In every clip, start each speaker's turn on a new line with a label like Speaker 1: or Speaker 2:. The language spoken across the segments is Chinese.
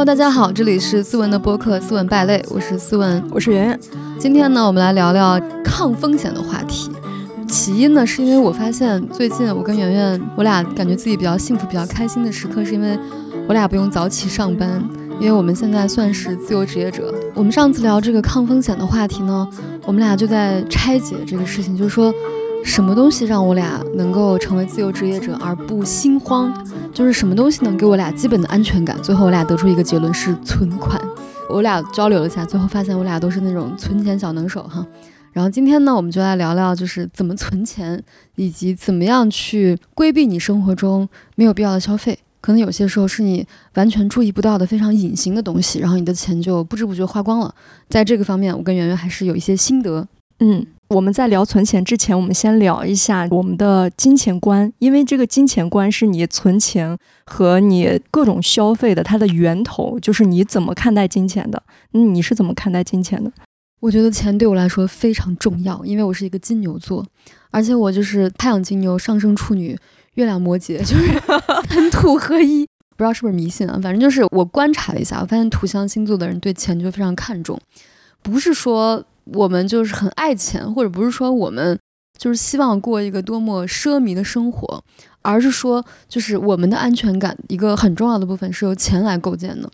Speaker 1: Hello，大家好，这里是思文的播客《思文败类》，我是思文，
Speaker 2: 我是圆圆。
Speaker 1: 今天呢，我们来聊聊抗风险的话题。起因呢，是因为我发现最近我跟圆圆，我俩感觉自己比较幸福、比较开心的时刻，是因为我俩不用早起上班，因为我们现在算是自由职业者。我们上次聊这个抗风险的话题呢，我们俩就在拆解这个事情，就是说。什么东西让我俩能够成为自由职业者而不心慌？就是什么东西能给我俩基本的安全感？最后我俩得出一个结论是存款。我俩交流了一下，最后发现我俩都是那种存钱小能手哈。然后今天呢，我们就来聊聊就是怎么存钱，以及怎么样去规避你生活中没有必要的消费。可能有些时候是你完全注意不到的非常隐形的东西，然后你的钱就不知不觉花光了。在这个方面，我跟圆圆还是有一些心得。
Speaker 2: 嗯。我们在聊存钱之前，我们先聊一下我们的金钱观，因为这个金钱观是你存钱和你各种消费的它的源头，就是你怎么看待金钱的。你是怎么看待金钱的？
Speaker 1: 我觉得钱对我来说非常重要，因为我是一个金牛座，而且我就是太阳金牛、上升处女、月亮摩羯，就是三土合一。不知道是不是迷信啊？反正就是我观察了一下，我发现土象星座的人对钱就非常看重，不是说。我们就是很爱钱，或者不是说我们就是希望过一个多么奢靡的生活，而是说就是我们的安全感一个很重要的部分是由钱来构建的。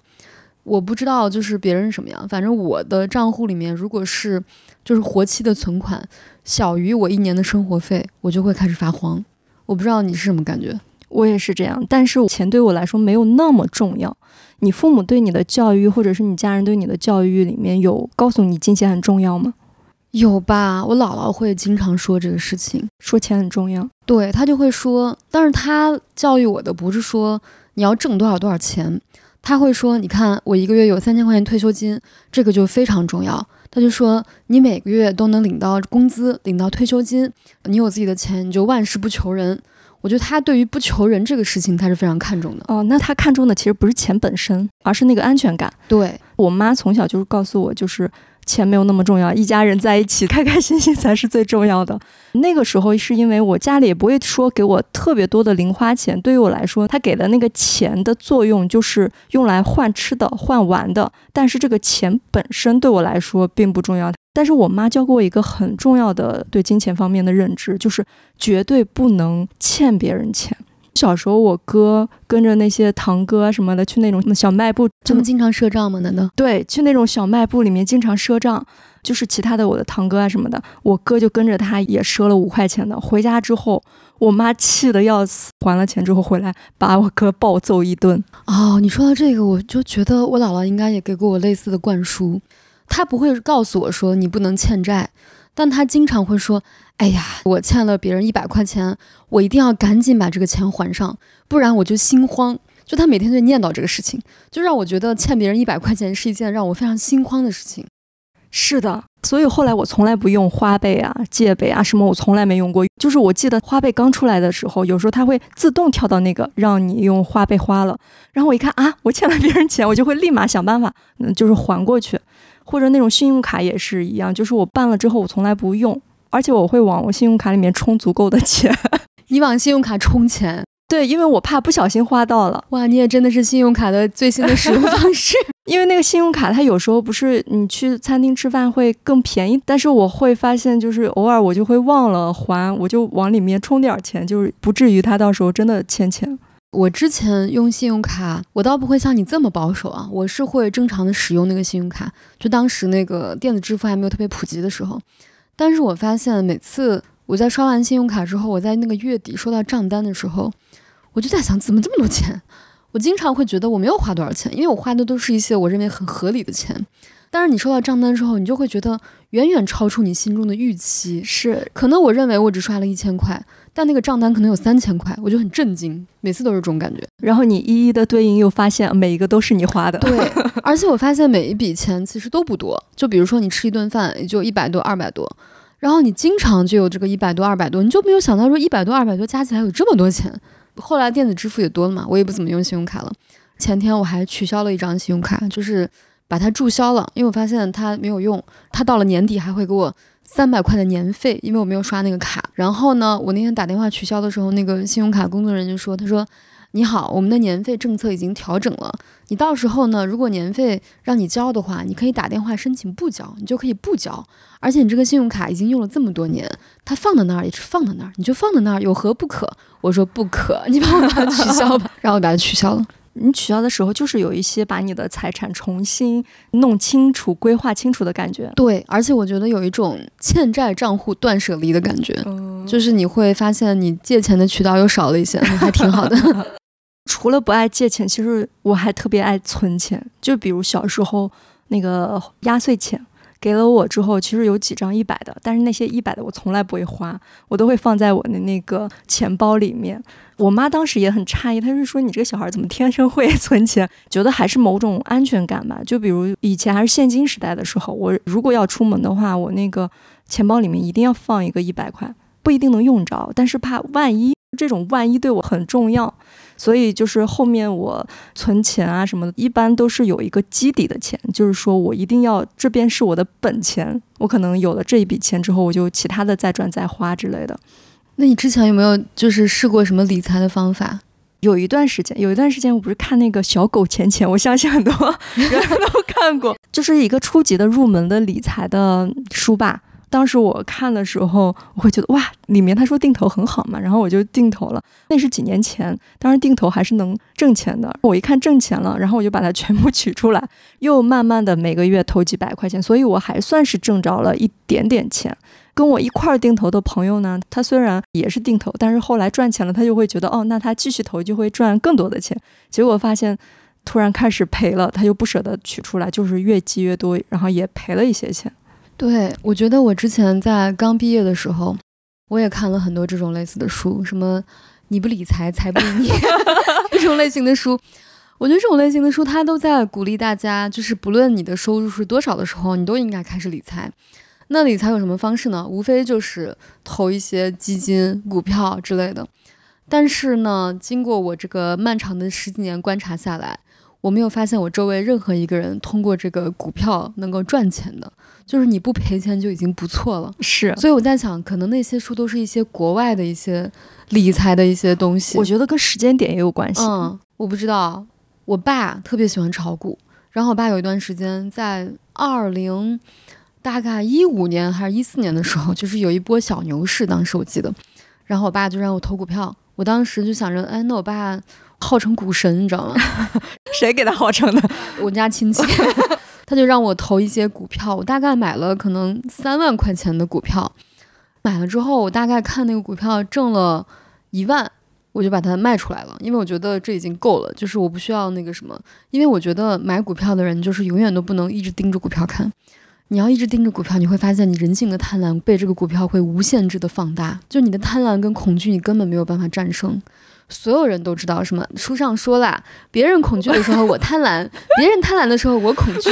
Speaker 1: 我不知道就是别人什么样，反正我的账户里面如果是就是活期的存款小于我一年的生活费，我就会开始发慌。我不知道你是什么感觉，
Speaker 2: 我也是这样，但是钱对我来说没有那么重要。你父母对你的教育，或者是你家人对你的教育里面有告诉你金钱很重要吗？
Speaker 1: 有吧，我姥姥会经常说这个事情，
Speaker 2: 说钱很重要。
Speaker 1: 对她就会说，但是她教育我的不是说你要挣多少多少钱，她会说，你看我一个月有三千块钱退休金，这个就非常重要。她就说，你每个月都能领到工资，领到退休金，你有自己的钱，你就万事不求人。我觉得他对于不求人这个事情，他是非常看重的。
Speaker 2: 哦，那他看重的其实不是钱本身，而是那个安全感。
Speaker 1: 对
Speaker 2: 我妈从小就是告诉我，就是。钱没有那么重要，一家人在一起开开心心才是最重要的。那个时候是因为我家里也不会说给我特别多的零花钱，对于我来说，他给的那个钱的作用就是用来换吃的、换玩的。但是这个钱本身对我来说并不重要。但是我妈教过我一个很重要的对金钱方面的认知，就是绝对不能欠别人钱。小时候，我哥跟着那些堂哥啊什么的去那种小卖部，
Speaker 1: 他们经常赊账吗？难道？
Speaker 2: 对，去那种小卖部里面经常赊账，就是其他的我的堂哥啊什么的，我哥就跟着他也赊了五块钱的。回家之后，我妈气得要死，还了钱之后回来把我哥暴揍一顿。
Speaker 1: 哦，你说到这个，我就觉得我姥姥应该也给过我类似的灌输，他不会告诉我说你不能欠债，但他经常会说。哎呀，我欠了别人一百块钱，我一定要赶紧把这个钱还上，不然我就心慌。就他每天就念叨这个事情，就让我觉得欠别人一百块钱是一件让我非常心慌的事情。
Speaker 2: 是的，所以后来我从来不用花呗啊、借呗啊什么，我从来没用过。就是我记得花呗刚出来的时候，有时候它会自动跳到那个让你用花呗花了，然后我一看啊，我欠了别人钱，我就会立马想办法，嗯，就是还过去。或者那种信用卡也是一样，就是我办了之后，我从来不用。而且我会往我信用卡里面充足够的钱。
Speaker 1: 你往信用卡充钱？
Speaker 2: 对，因为我怕不小心花到了。
Speaker 1: 哇，你也真的是信用卡的最新的使用方式。
Speaker 2: 因为那个信用卡，它有时候不是你去餐厅吃饭会更便宜，但是我会发现，就是偶尔我就会忘了还，我就往里面充点钱，就是不至于它到时候真的欠钱。
Speaker 1: 我之前用信用卡，我倒不会像你这么保守啊，我是会正常的使用那个信用卡。就当时那个电子支付还没有特别普及的时候。但是我发现，每次我在刷完信用卡之后，我在那个月底收到账单的时候，我就在想，怎么这么多钱？我经常会觉得我没有花多少钱，因为我花的都是一些我认为很合理的钱。但是你收到账单之后，你就会觉得远远超出你心中的预期。
Speaker 2: 是，
Speaker 1: 可能我认为我只刷了一千块，但那个账单可能有三千块，我就很震惊。每次都是这种感觉。
Speaker 2: 然后你一一的对应，又发现每一个都是你花的。
Speaker 1: 对，而且我发现每一笔钱其实都不多。就比如说你吃一顿饭也就一百多、二百多，然后你经常就有这个一百多、二百多，你就没有想到说一百多、二百多加起来有这么多钱。后来电子支付也多了嘛，我也不怎么用信用卡了。前天我还取消了一张信用卡，就是。把它注销了，因为我发现它没有用。它到了年底还会给我三百块的年费，因为我没有刷那个卡。然后呢，我那天打电话取消的时候，那个信用卡工作人员就说：“他说，你好，我们的年费政策已经调整了。你到时候呢，如果年费让你交的话，你可以打电话申请不交，你就可以不交。而且你这个信用卡已经用了这么多年，它放在那儿也是放在那儿，你就放在那儿，有何不可？我说不可，你帮我把它取消吧，然后我把它取消了。
Speaker 2: 你取消的时候，就是有一些把你的财产重新弄清楚、规划清楚的感觉。
Speaker 1: 对，而且我觉得有一种欠债账户断舍离的感觉，就是你会发现你借钱的渠道又少了一些，还挺好的。
Speaker 2: 除了不爱借钱，其实我还特别爱存钱。就比如小时候那个压岁钱给了我之后，其实有几张一百的，但是那些一百的我从来不会花，我都会放在我的那个钱包里面。我妈当时也很诧异，她是说你这个小孩怎么天生会存钱？觉得还是某种安全感吧。就比如以前还是现金时代的时候，我如果要出门的话，我那个钱包里面一定要放一个一百块，不一定能用着，但是怕万一，这种万一对我很重要。所以就是后面我存钱啊什么的，一般都是有一个基底的钱，就是说我一定要这边是我的本钱，我可能有了这一笔钱之后，我就其他的再赚再花之类的。
Speaker 1: 那你之前有没有就是试过什么理财的方法？
Speaker 2: 有一段时间，有一段时间我不是看那个小狗钱钱，我相信很多人都看过，就是一个初级的入门的理财的书吧。当时我看的时候，我会觉得哇，里面他说定投很好嘛，然后我就定投了。那是几年前，当然定投还是能挣钱的。我一看挣钱了，然后我就把它全部取出来，又慢慢的每个月投几百块钱，所以我还算是挣着了一点点钱。跟我一块儿定投的朋友呢，他虽然也是定投，但是后来赚钱了，他就会觉得哦，那他继续投就会赚更多的钱。结果发现突然开始赔了，他又不舍得取出来，就是越积越多，然后也赔了一些钱。
Speaker 1: 对，我觉得我之前在刚毕业的时候，我也看了很多这种类似的书，什么“你不理财，财不理你” 这种类型的书。我觉得这种类型的书，它都在鼓励大家，就是不论你的收入是多少的时候，你都应该开始理财。那理财有什么方式呢？无非就是投一些基金、股票之类的。但是呢，经过我这个漫长的十几年观察下来，我没有发现我周围任何一个人通过这个股票能够赚钱的。就是你不赔钱就已经不错了，
Speaker 2: 是。
Speaker 1: 所以我在想，可能那些书都是一些国外的一些理财的一些东西。
Speaker 2: 我觉得跟时间点也有关系。
Speaker 1: 嗯，我不知道。我爸特别喜欢炒股，然后我爸有一段时间在二零大概一五年还是一四年的时候，就是有一波小牛市，当时我记得，然后我爸就让我投股票，我当时就想着，哎，那我爸号称股神，你知道吗？
Speaker 2: 谁给他号称的？
Speaker 1: 我家亲戚。他就让我投一些股票，我大概买了可能三万块钱的股票，买了之后，我大概看那个股票挣了一万，我就把它卖出来了，因为我觉得这已经够了，就是我不需要那个什么，因为我觉得买股票的人就是永远都不能一直盯着股票看，你要一直盯着股票，你会发现你人性的贪婪被这个股票会无限制的放大，就你的贪婪跟恐惧，你根本没有办法战胜。所有人都知道什么？书上说了，别人恐惧的时候我贪婪，别人贪婪的时候我恐惧。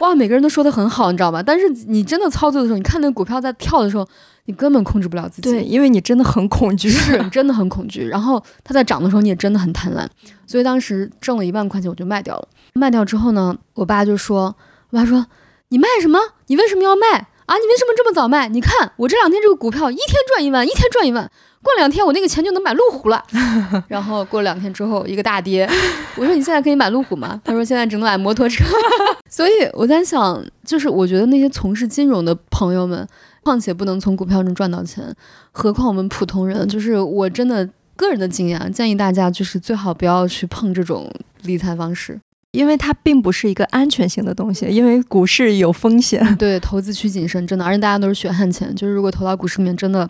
Speaker 1: 哇，每个人都说的很好，你知道吗？但是你真的操作的时候，你看那个股票在跳的时候，你根本控制不了自己。
Speaker 2: 对，因为你真的很恐惧，
Speaker 1: 是真的很恐惧。然后它在涨的时候，你也真的很贪婪。所以当时挣了一万块钱，我就卖掉了。卖掉之后呢，我爸就说：“我爸说，你卖什么？你为什么要卖啊？你为什么这么早卖？你看我这两天这个股票一天赚一万，一天赚一万。”过两天我那个钱就能买路虎了，然后过两天之后一个大跌，我说你现在可以买路虎吗？他说现在只能买摩托车。所以我在想，就是我觉得那些从事金融的朋友们，况且不能从股票中赚到钱，何况我们普通人？就是我真的个人的经验，建议大家就是最好不要去碰这种理财方式，
Speaker 2: 因为它并不是一个安全性的东西，因为股市有风险。
Speaker 1: 对，投资需谨慎，真的，而且大家都是血汗钱，就是如果投到股市里面，真的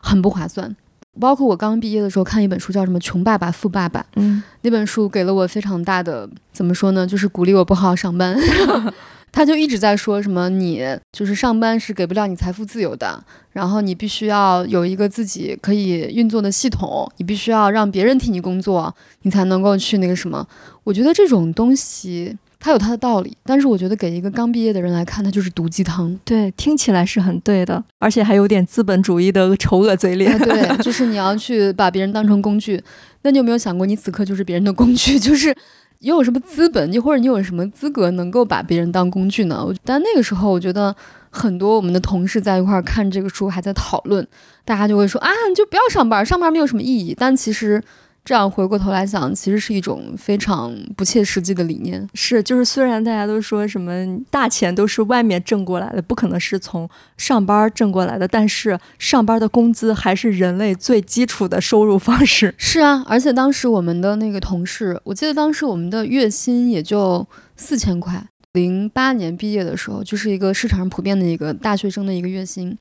Speaker 1: 很不划算。包括我刚毕业的时候看一本书，叫什么《穷爸爸富爸爸》。
Speaker 2: 嗯，
Speaker 1: 那本书给了我非常大的，怎么说呢？就是鼓励我不好好上班。他就一直在说什么，你就是上班是给不了你财富自由的，然后你必须要有一个自己可以运作的系统，你必须要让别人替你工作，你才能够去那个什么。我觉得这种东西。它有它的道理，但是我觉得给一个刚毕业的人来看，它就是毒鸡汤。
Speaker 2: 对，听起来是很对的，而且还有点资本主义的丑恶嘴脸。
Speaker 1: 对，就是你要去把别人当成工具，那你有没有想过，你此刻就是别人的工具？就是你有什么资本，你或者你有什么资格能够把别人当工具呢？但那个时候，我觉得很多我们的同事在一块儿看这个书，还在讨论，大家就会说啊，你就不要上班，上班没有什么意义。但其实。这样回过头来想，其实是一种非常不切实际的理念。
Speaker 2: 是，就是虽然大家都说什么大钱都是外面挣过来的，不可能是从上班挣过来的，但是上班的工资还是人类最基础的收入方式。
Speaker 1: 是啊，而且当时我们的那个同事，我记得当时我们的月薪也就四千块。零八年毕业的时候，就是一个市场上普遍的一个大学生的一个月薪。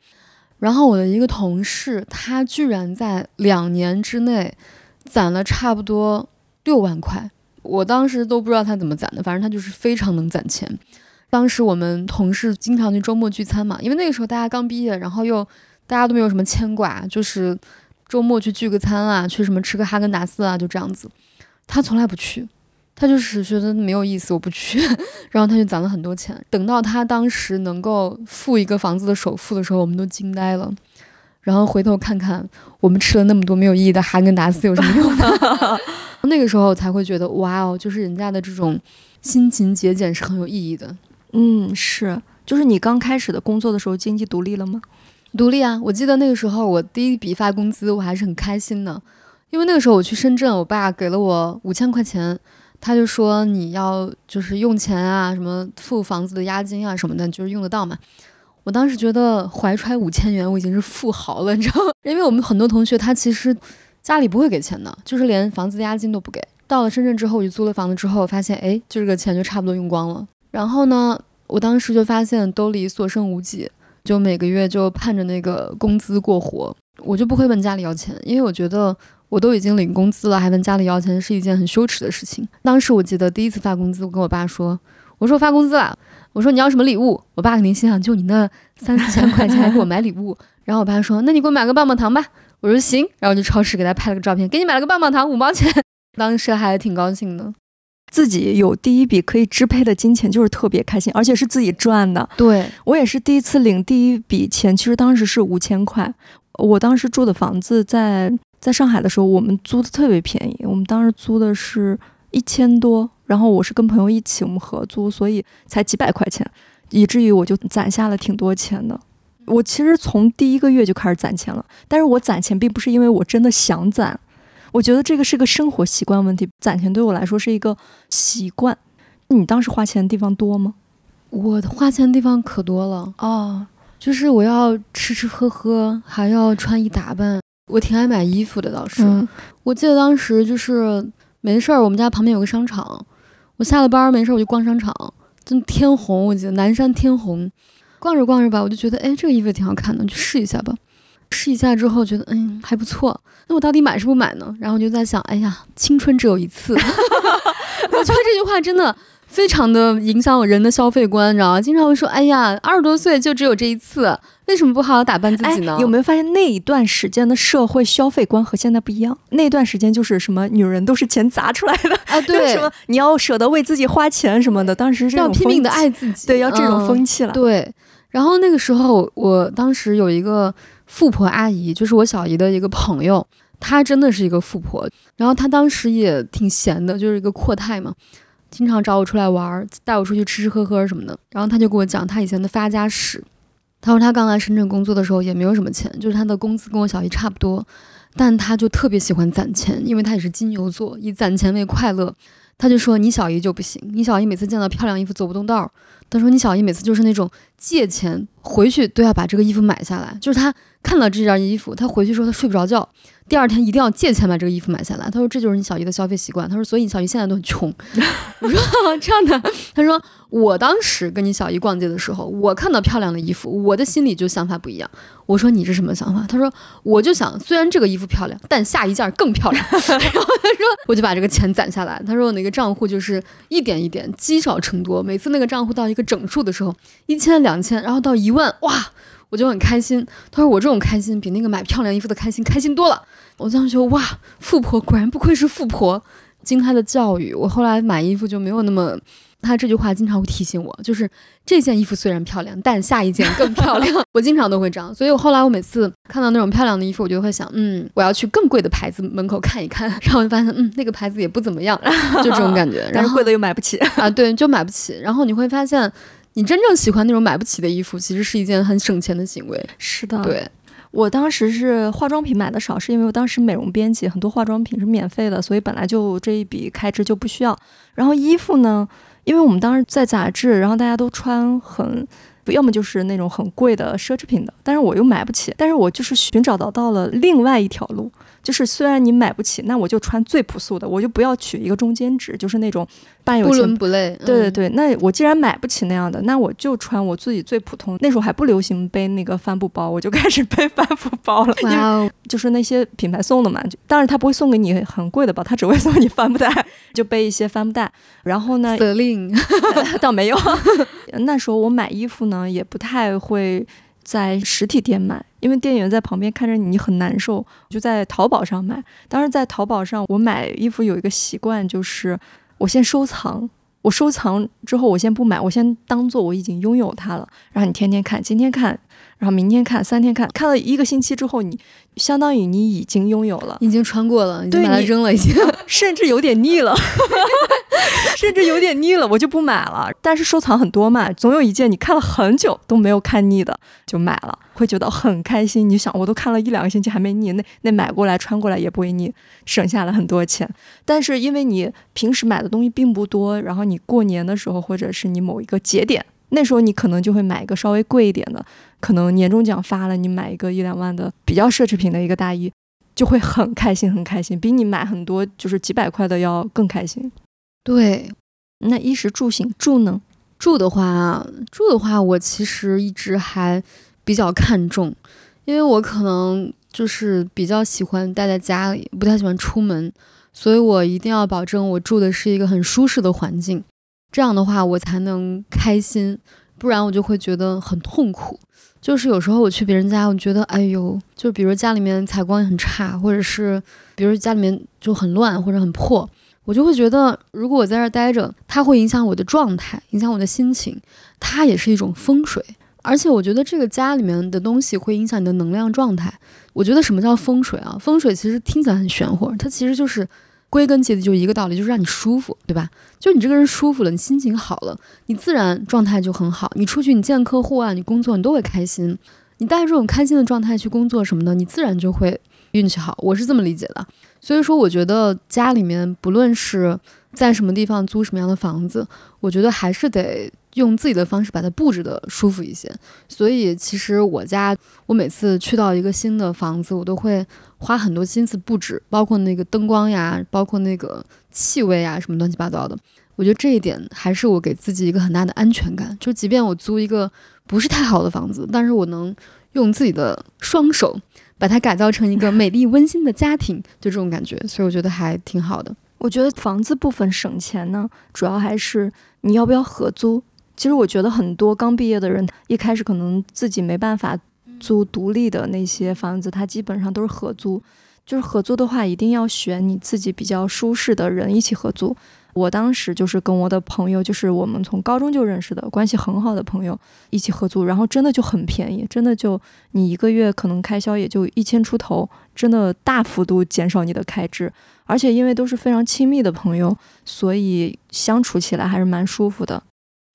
Speaker 1: 然后我的一个同事，他居然在两年之内。攒了差不多六万块，我当时都不知道他怎么攒的，反正他就是非常能攒钱。当时我们同事经常去周末聚餐嘛，因为那个时候大家刚毕业，然后又大家都没有什么牵挂，就是周末去聚个餐啊，去什么吃个哈根达斯啊，就这样子。他从来不去，他就是觉得没有意思，我不去。然后他就攒了很多钱，等到他当时能够付一个房子的首付的时候，我们都惊呆了。然后回头看看，我们吃了那么多没有意义的哈根达斯有什么用呢？那个时候才会觉得，哇哦，就是人家的这种辛勤节俭是很有意义的。
Speaker 2: 嗯，是，就是你刚开始的工作的时候，经济独立了吗？
Speaker 1: 独立啊！我记得那个时候我第一笔发工资，我还是很开心的，因为那个时候我去深圳，我爸给了我五千块钱，他就说你要就是用钱啊，什么付房子的押金啊什么的，就是用得到嘛。我当时觉得怀揣五千元，我已经是富豪了，你知道吗？因为我们很多同学他其实家里不会给钱的，就是连房子押金都不给。到了深圳之后，我就租了房子之后，发现哎，就这个钱就差不多用光了。然后呢，我当时就发现兜里所剩无几，就每个月就盼着那个工资过活。我就不会问家里要钱，因为我觉得我都已经领工资了，还问家里要钱是一件很羞耻的事情。当时我记得第一次发工资，我跟我爸说，我说发工资了。我说你要什么礼物？我爸肯定心想，就你那三四千块钱还给我买礼物。然后我爸说，那你给我买个棒棒糖吧。我说行。然后就超市给他拍了个照片，给你买了个棒棒糖，五毛钱。当时还挺高兴的，
Speaker 2: 自己有第一笔可以支配的金钱，就是特别开心，而且是自己赚的。
Speaker 1: 对
Speaker 2: 我也是第一次领第一笔钱，其实当时是五千块。我当时住的房子在在上海的时候，我们租的特别便宜，我们当时租的是。一千多，然后我是跟朋友一起，我们合租，所以才几百块钱，以至于我就攒下了挺多钱的。我其实从第一个月就开始攒钱了，但是我攒钱并不是因为我真的想攒，我觉得这个是个生活习惯问题。攒钱对我来说是一个习惯。你当时花钱的地方多吗？
Speaker 1: 我花钱的地方可多了
Speaker 2: 哦，
Speaker 1: 就是我要吃吃喝喝，还要穿衣打扮，我挺爱买衣服的。倒是，我记得当时就是。没事儿，我们家旁边有个商场，我下了班没事儿我就逛商场。真天虹，我记得南山天虹，逛着逛着吧，我就觉得哎，这个衣服挺好看的，去试一下吧。试一下之后觉得嗯还不错，那我到底买是不买呢？然后我就在想，哎呀，青春只有一次。我觉得这句话真的。非常的影响我人的消费观，你知道吗？经常会说：“哎呀，二十多岁就只有这一次，为什么不好好打扮自己呢？”
Speaker 2: 有没有发现那一段时间的社会消费观和现在不一样？那段时间就是什么女人都是钱砸出来的
Speaker 1: 啊，对，
Speaker 2: 什么你要舍得为自己花钱什么的，当时
Speaker 1: 要拼命的爱自己，
Speaker 2: 对，要这种风气了。
Speaker 1: 对，然后那个时候，我当时有一个富婆阿姨，就是我小姨的一个朋友，她真的是一个富婆，然后她当时也挺闲的，就是一个阔太嘛。经常找我出来玩，带我出去吃吃喝喝什么的。然后他就给我讲他以前的发家史。他说他刚来深圳工作的时候也没有什么钱，就是他的工资跟我小姨差不多，但他就特别喜欢攒钱，因为他也是金牛座，以攒钱为快乐。他就说你小姨就不行，你小姨每次见到漂亮衣服走不动道儿。他说你小姨每次就是那种借钱回去都要把这个衣服买下来，就是他看到这件衣服，他回去说他睡不着觉。第二天一定要借钱把这个衣服买下来。他说这就是你小姨的消费习惯。他说所以你小姨现在都很穷。我说这样的。他说我当时跟你小姨逛街的时候，我看到漂亮的衣服，我的心里就想法不一样。我说你是什么想法？他说我就想虽然这个衣服漂亮，但下一件更漂亮。然后他说我就把这个钱攒下来。他说我那个账户就是一点一点积少成多，每次那个账户到一个整数的时候，一千两千，然后到一万，哇！我就很开心，他说我这种开心比那个买漂亮衣服的开心开心多了。我当时觉得哇，富婆果然不愧是富婆。经他的教育，我后来买衣服就没有那么，他这句话经常会提醒我，就是这件衣服虽然漂亮，但下一件更漂亮。我经常都会这样，所以我后来我每次看到那种漂亮的衣服，我就会想，嗯，我要去更贵的牌子门口看一看，然后就发现，嗯，那个牌子也不怎么样，就这种感觉。
Speaker 2: 然后贵的又买不起
Speaker 1: 啊，对，就买不起。然后你会发现。你真正喜欢那种买不起的衣服，其实是一件很省钱的行为。
Speaker 2: 是的，
Speaker 1: 对
Speaker 2: 我当时是化妆品买的少，是因为我当时美容编辑，很多化妆品是免费的，所以本来就这一笔开支就不需要。然后衣服呢，因为我们当时在杂志，然后大家都穿很，要么就是那种很贵的奢侈品的，但是我又买不起，但是我就是寻找到到了另外一条路。就是虽然你买不起，那我就穿最朴素的，我就不要取一个中间值，就是那种半有
Speaker 1: 不伦不类。
Speaker 2: 对对对，那我既然买不起那样的，那我就穿我自己最普通。那时候还不流行背那个帆布包，我就 开始背帆布包了。因为
Speaker 1: 哇哦，
Speaker 2: 就是那些品牌送的嘛，就当然他不会送给你很贵的包，他只会送你帆布袋，就背一些帆布袋。然后呢
Speaker 1: ，Celine，
Speaker 2: 倒没有。那时候我买衣服呢，嗯也不太会在实体店买，因为店员在旁边看着你，你很难受。就在淘宝上买。当时在淘宝上，我买衣服有一个习惯，就是我先收藏。我收藏之后，我先不买，我先当做我已经拥有它了。然后你天天看，今天看，然后明天看，三天看，看了一个星期之后，你相当于你已经拥有了。
Speaker 1: 已经穿过了，已经
Speaker 2: 对
Speaker 1: 把它扔了，已经。
Speaker 2: 甚至有点腻了，甚至有点腻了，我就不买了。但是收藏很多嘛，总有一件你看了很久都没有看腻的，就买了，会觉得很开心。你想，我都看了一两个星期还没腻，那那买过来穿过来也不会腻，省下了很多钱。但是因为你平时买的东西并不多，然后你过年的时候或者是你某一个节点，那时候你可能就会买一个稍微贵一点的，可能年终奖发了，你买一个一两万的比较奢侈品的一个大衣。就会很开心，很开心，比你买很多就是几百块的要更开心。
Speaker 1: 对，
Speaker 2: 那衣食住行住呢？
Speaker 1: 住的话，住的话，我其实一直还比较看重，因为我可能就是比较喜欢待在家里，不太喜欢出门，所以我一定要保证我住的是一个很舒适的环境，这样的话我才能开心，不然我就会觉得很痛苦。就是有时候我去别人家，我觉得哎呦，就比如家里面采光很差，或者是比如家里面就很乱或者很破，我就会觉得，如果我在这儿待着，它会影响我的状态，影响我的心情，它也是一种风水。而且我觉得这个家里面的东西会影响你的能量状态。我觉得什么叫风水啊？风水其实听起来很玄乎，它其实就是归根结底就一个道理，就是让你舒服，对吧？就你这个人舒服了，你心情好了，你自然状态就很好。你出去，你见客户啊，你工作，你都会开心。你带着这种开心的状态去工作什么的，你自然就会运气好。我是这么理解的。所以说，我觉得家里面不论是在什么地方租什么样的房子，我觉得还是得用自己的方式把它布置的舒服一些。所以，其实我家我每次去到一个新的房子，我都会花很多心思布置，包括那个灯光呀，包括那个气味啊，什么乱七八糟的。我觉得这一点还是我给自己一个很大的安全感。就即便我租一个不是太好的房子，但是我能用自己的双手把它改造成一个美丽温馨的家庭，就这种感觉。所以我觉得还挺好的。
Speaker 2: 我觉得房子部分省钱呢，主要还是你要不要合租。其实我觉得很多刚毕业的人，一开始可能自己没办法租独立的那些房子，他基本上都是合租。就是合租的话，一定要选你自己比较舒适的人一起合租。我当时就是跟我的朋友，就是我们从高中就认识的，关系很好的朋友一起合租，然后真的就很便宜，真的就你一个月可能开销也就一千出头，真的大幅度减少你的开支。而且因为都是非常亲密的朋友，所以相处起来还是蛮舒服的。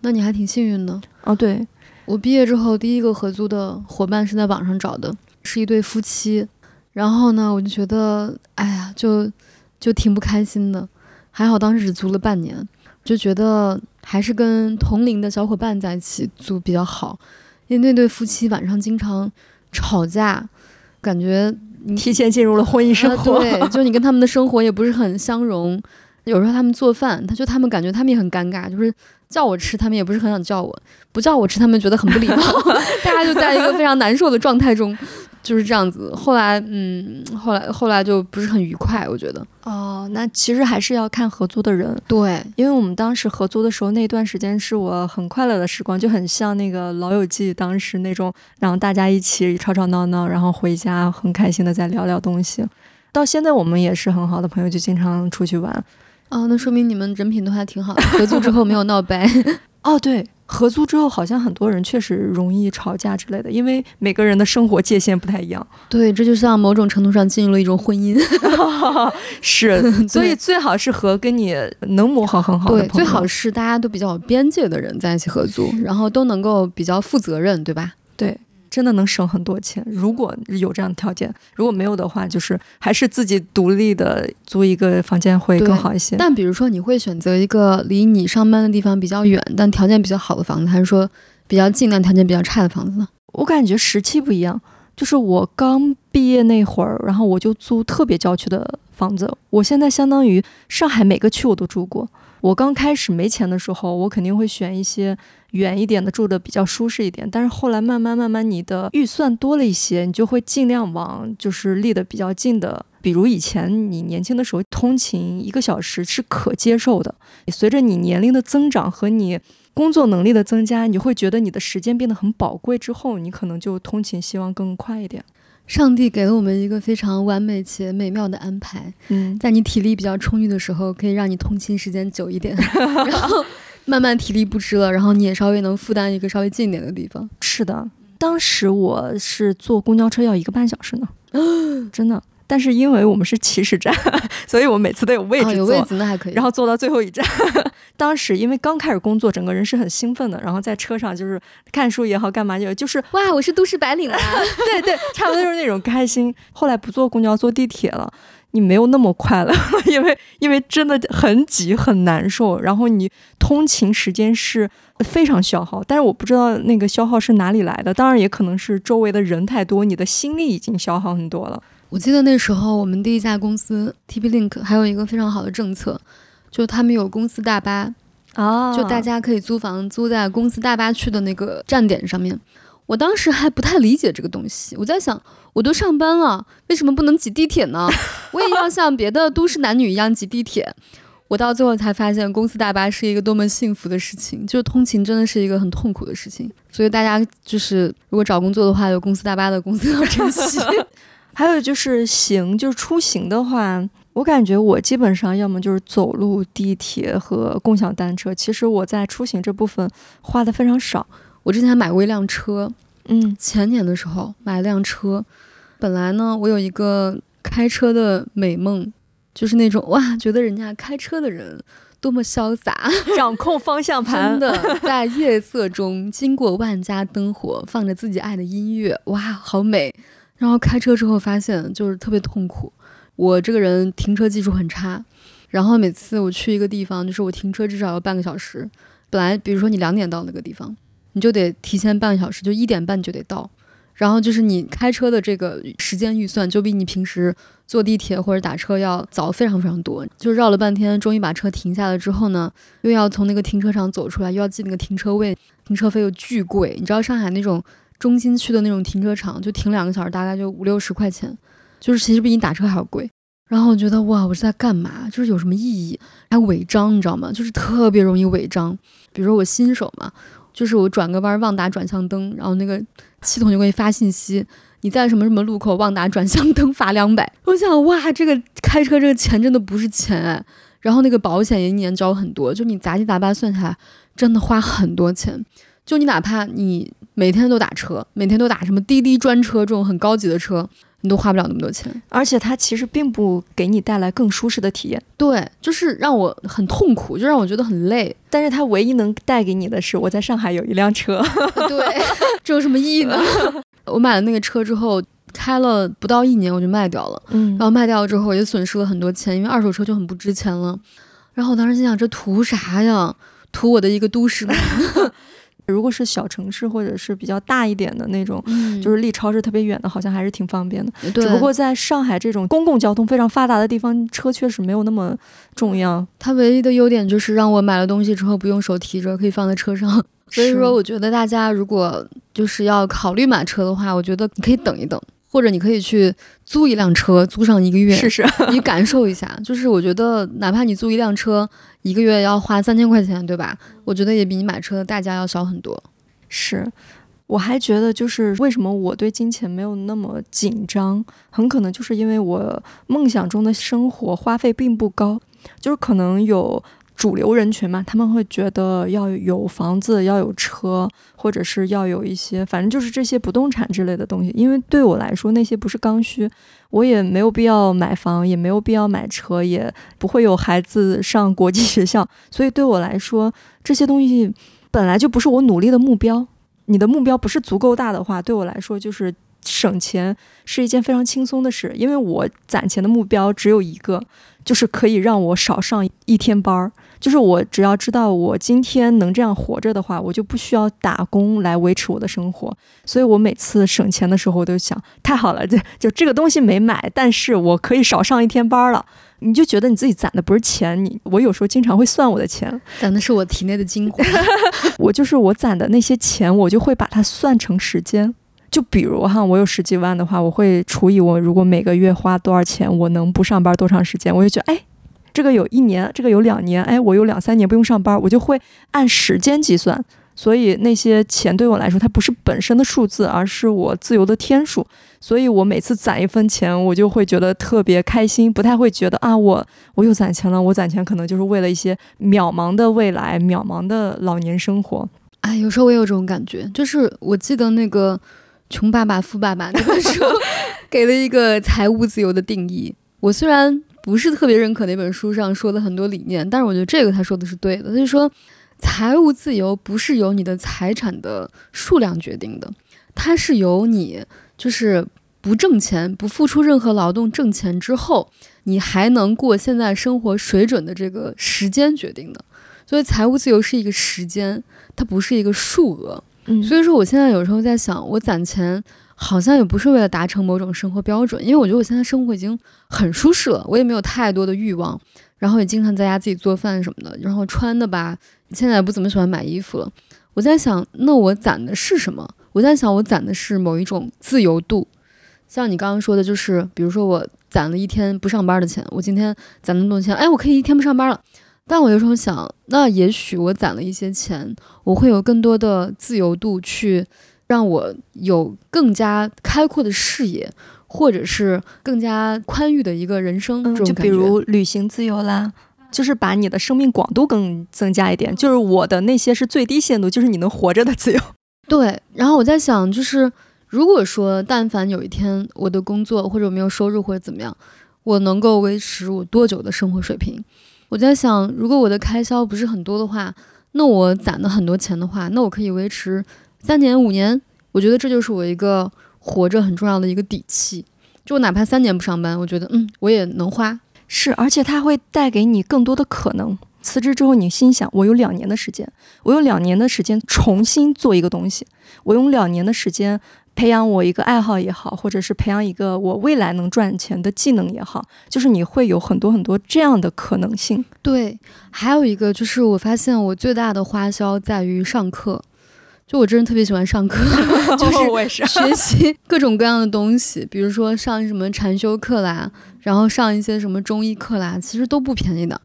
Speaker 1: 那你还挺幸运的。
Speaker 2: 哦，对，
Speaker 1: 我毕业之后第一个合租的伙伴是在网上找的，是一对夫妻。然后呢，我就觉得，哎呀，就就挺不开心的。还好当时只租了半年，就觉得还是跟同龄的小伙伴在一起租比较好，因为那对夫妻晚上经常吵架，感觉你
Speaker 2: 提前进入了婚姻生活。
Speaker 1: 呃对，就你跟他们的生活也不是很相融。有时候他们做饭，他就他们感觉他们也很尴尬，就是叫我吃，他们也不是很想叫我；不叫我吃，他们觉得很不礼貌。大家就在一个非常难受的状态中，就是这样子。后来，嗯，后来后来就不是很愉快，我觉得。
Speaker 2: 哦，那其实还是要看合租的人，
Speaker 1: 对，
Speaker 2: 因为我们当时合租的时候，那段时间是我很快乐的时光，就很像那个《老友记》当时那种，然后大家一起吵吵闹闹，然后回家很开心的再聊聊东西。到现在我们也是很好的朋友，就经常出去玩。
Speaker 1: 哦，那说明你们人品都还挺好的，合租之后没有闹掰。
Speaker 2: 哦，对，合租之后好像很多人确实容易吵架之类的，因为每个人的生活界限不太一样。
Speaker 1: 对，这就像某种程度上进入了一种婚姻。
Speaker 2: 是，所以最好是和跟你能磨合很好的，朋友。
Speaker 1: 最好是大家都比较有边界的人在一起合租，然后都能够比较负责任，对吧？
Speaker 2: 对。真的能省很多钱。如果有这样的条件，如果没有的话，就是还是自己独立的租一个房间会更好一些。
Speaker 1: 但比如说，你会选择一个离你上班的地方比较远，但条件比较好的房子，还是说比较近但条件比较差的房子呢？
Speaker 2: 我感觉时期不一样。就是我刚毕业那会儿，然后我就租特别郊区的房子。我现在相当于上海每个区我都住过。我刚开始没钱的时候，我肯定会选一些远一点的，住的比较舒适一点。但是后来慢慢慢慢，你的预算多了一些，你就会尽量往就是离得比较近的。比如以前你年轻的时候通勤一个小时是可接受的，随着你年龄的增长和你工作能力的增加，你会觉得你的时间变得很宝贵。之后你可能就通勤希望更快一点。
Speaker 1: 上帝给了我们一个非常完美且美妙的安排，
Speaker 2: 嗯，
Speaker 1: 在你体力比较充裕的时候，可以让你通勤时间久一点，然后慢慢体力不支了，然后你也稍微能负担一个稍微近一点的地方。
Speaker 2: 是的，当时我是坐公交车要一个半小时呢，真的。但是因为我们是起始站，所以我每次都有位置坐，
Speaker 1: 有位子那还可以。
Speaker 2: 然后坐到最后一站。当时因为刚开始工作，整个人是很兴奋的。然后在车上就是看书也好，干嘛就就是
Speaker 1: 哇，我是都市白领啊！
Speaker 2: 对对，差不多就是那种开心。后来不坐公交，坐地铁了，你没有那么快乐，因为因为真的很挤很难受。然后你通勤时间是非常消耗，但是我不知道那个消耗是哪里来的。当然也可能是周围的人太多，你的心力已经消耗很多了。
Speaker 1: 我记得那时候我们第一家公司 TP Link 还有一个非常好的政策，就他们有公司大巴，
Speaker 2: 啊，
Speaker 1: 就大家可以租房租在公司大巴去的那个站点上面。我当时还不太理解这个东西，我在想，我都上班了，为什么不能挤地铁呢？我也要像别的都市男女一样挤地铁。我到最后才发现，公司大巴是一个多么幸福的事情，就是通勤真的是一个很痛苦的事情。所以大家就是如果找工作的话，有公司大巴的公司要珍惜。
Speaker 2: 还有就是行，就是出行的话，我感觉我基本上要么就是走路、地铁和共享单车。其实我在出行这部分花的非常少。
Speaker 1: 我之前买过一辆车，
Speaker 2: 嗯，
Speaker 1: 前年的时候买了辆车。本来呢，我有一个开车的美梦，就是那种哇，觉得人家开车的人多么潇洒，
Speaker 2: 掌控方向盘
Speaker 1: 的，在夜色中经过万家灯火，放着自己爱的音乐，哇，好美。然后开车之后发现就是特别痛苦，我这个人停车技术很差，然后每次我去一个地方，就是我停车至少要半个小时。本来比如说你两点到那个地方，你就得提前半个小时，就一点半就得到。然后就是你开车的这个时间预算，就比你平时坐地铁或者打车要早非常非常多。就绕了半天，终于把车停下了之后呢，又要从那个停车场走出来，又要进那个停车位，停车费又巨贵。你知道上海那种。中心区的那种停车场，就停两个小时，大概就五六十块钱，就是其实比你打车还要贵。然后我觉得哇，我是在干嘛？就是有什么意义？还违章，你知道吗？就是特别容易违章。比如说我新手嘛，就是我转个弯忘打转向灯，然后那个系统就给你发信息，你在什么什么路口忘打转向灯，罚两百。我想哇，这个开车这个钱真的不是钱哎。然后那个保险也一年交很多，就你杂七杂八算下来，真的花很多钱。就你哪怕你每天都打车，每天都打什么滴滴专车这种很高级的车，你都花不了那么多钱。
Speaker 2: 而且它其实并不给你带来更舒适的体验，
Speaker 1: 对，就是让我很痛苦，就让我觉得很累。
Speaker 2: 但是它唯一能带给你的是，我在上海有一辆车。
Speaker 1: 对，这有什么意义呢？我买了那个车之后，开了不到一年我就卖掉了。
Speaker 2: 嗯，
Speaker 1: 然后卖掉了之后也损失了很多钱，因为二手车就很不值钱了。然后我当时心想，这图啥呀？图我的一个都市吗？
Speaker 2: 如果是小城市或者是比较大一点的那种，就是离超市特别远的，好像还是挺方便的。只不过在上海这种公共交通非常发达的地方，车确实没有那么重要。
Speaker 1: 它唯一的优点就是让我买了东西之后不用手提着，可以放在车上。所以说，我觉得大家如果就是要考虑买车的话，我觉得你可以等一等。或者你可以去租一辆车，租上一个月
Speaker 2: 试试，
Speaker 1: 你感受一下。就是我觉得，哪怕你租一辆车，一个月要花三千块钱，对吧？我觉得也比你买车的代价要小很多。
Speaker 2: 是，我还觉得就是为什么我对金钱没有那么紧张，很可能就是因为我梦想中的生活花费并不高，就是可能有。主流人群嘛，他们会觉得要有房子，要有车，或者是要有一些，反正就是这些不动产之类的东西。因为对我来说，那些不是刚需，我也没有必要买房，也没有必要买车，也不会有孩子上国际学校，所以对我来说，这些东西本来就不是我努力的目标。你的目标不是足够大的话，对我来说就是省钱是一件非常轻松的事，因为我攒钱的目标只有一个，就是可以让我少上一天班儿。就是我只要知道我今天能这样活着的话，我就不需要打工来维持我的生活。所以我每次省钱的时候，我都想太好了，就就这个东西没买，但是我可以少上一天班了。你就觉得你自己攒的不是钱，你我有时候经常会算我的钱，
Speaker 1: 攒的是我体内的精华。
Speaker 2: 我就是我攒的那些钱，我就会把它算成时间。就比如哈，我有十几万的话，我会除以我如果每个月花多少钱，我能不上班多长时间，我就觉得哎。这个有一年，这个有两年，哎，我有两三年不用上班，我就会按时间计算。所以那些钱对我来说，它不是本身的数字，而是我自由的天数。所以我每次攒一分钱，我就会觉得特别开心，不太会觉得啊，我我又攒钱了。我攒钱可能就是为了一些渺茫的未来，渺茫的老年生活。
Speaker 1: 哎，有时候我也有这种感觉，就是我记得那个《穷爸爸富爸爸》那本书，给了一个财务自由的定义。我虽然。不是特别认可那本书上说的很多理念，但是我觉得这个他说的是对的。他就说，财务自由不是由你的财产的数量决定的，它是由你就是不挣钱、不付出任何劳动挣钱之后，你还能过现在生活水准的这个时间决定的。所以，财务自由是一个时间，它不是一个数额。
Speaker 2: 嗯，
Speaker 1: 所以说，我现在有时候在想，我攒钱。好像也不是为了达成某种生活标准，因为我觉得我现在生活已经很舒适了，我也没有太多的欲望，然后也经常在家自己做饭什么的，然后穿的吧，现在也不怎么喜欢买衣服了。我在想，那我攒的是什么？我在想，我攒的是某一种自由度。像你刚刚说的，就是比如说我攒了一天不上班的钱，我今天攒那么多钱，哎，我可以一天不上班了。但我有时候想，那也许我攒了一些钱，我会有更多的自由度去。让我有更加开阔的视野，或者是更加宽裕的一个人生。
Speaker 2: 就比如旅行自由啦，就是把你的生命广度更增加一点。就是我的那些是最低限度，就是你能活着的自由。
Speaker 1: 对。然后我在想，就是如果说但凡有一天我的工作或者我没有收入或者怎么样，我能够维持我多久的生活水平？我在想，如果我的开销不是很多的话，那我攒了很多钱的话，那我可以维持。三年五年，我觉得这就是我一个活着很重要的一个底气。就我哪怕三年不上班，我觉得嗯，我也能花。
Speaker 2: 是，而且它会带给你更多的可能。辞职之后，你心想，我有两年的时间，我有两年的时间重新做一个东西，我用两年的时间培养我一个爱好也好，或者是培养一个我未来能赚钱的技能也好，就是你会有很多很多这样的可能性。
Speaker 1: 对，还有一个就是我发现我最大的花销在于上课。就我真的特别喜欢上课，就是学习各种各样的东西，比如说上什么禅修课啦，然后上一些什么中医课啦，其实都不便宜的。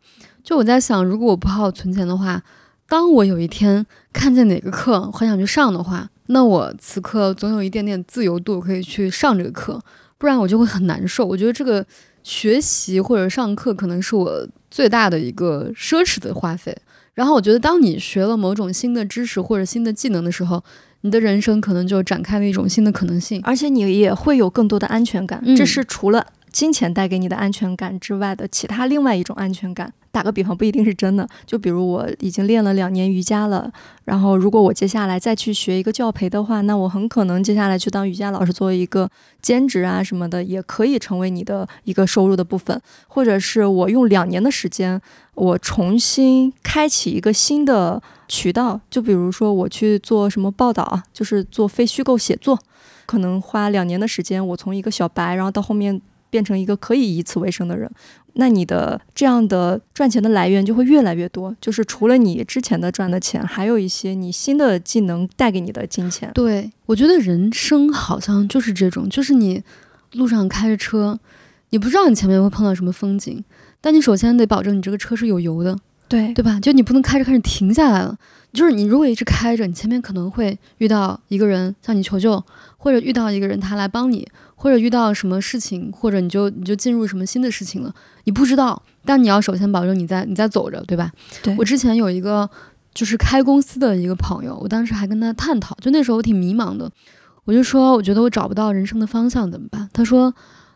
Speaker 1: 就我在想，如果我不好好存钱的话，当我有一天看见哪个课很想去上的话，那我此刻总有一点点自由度可以去上这个课，不然我就会很难受。我觉得这个学习或者上课可能是我最大的一个奢侈的花费。然后我觉得，当你学了某种新的知识或者新的技能的时候，你的人生可能就展开了一种新的可能性，
Speaker 2: 而且你也会有更多的安全感。这是除了。金钱带给你的安全感之外的其他另外一种安全感，打个比方，不一定是真的。就比如我已经练了两年瑜伽了，然后如果我接下来再去学一个教培的话，那我很可能接下来去当瑜伽老师，做一个兼职啊什么的，也可以成为你的一个收入的部分。或者是我用两年的时间，我重新开启一个新的渠道，就比如说我去做什么报道啊，就是做非虚构写作，可能花两年的时间，我从一个小白，然后到后面。变成一个可以以此为生的人，那你的这样的赚钱的来源就会越来越多。就是除了你之前的赚的钱，还有一些你新的技能带给你的金钱。
Speaker 1: 对我觉得人生好像就是这种，就是你路上开着车，你不知道你前面会碰到什么风景，但你首先得保证你这个车是有油的，
Speaker 2: 对
Speaker 1: 对吧？就你不能开着开着停下来了。就是你如果一直开着，你前面可能会遇到一个人向你求救，或者遇到一个人他来帮你。或者遇到什么事情，或者你就你就进入什么新的事情了，你不知道，但你要首先保证你在你在走着，对吧？
Speaker 2: 对
Speaker 1: 我之前有一个就是开公司的一个朋友，我当时还跟他探讨，就那时候我挺迷茫的，我就说我觉得我找不到人生的方向怎么办？他说，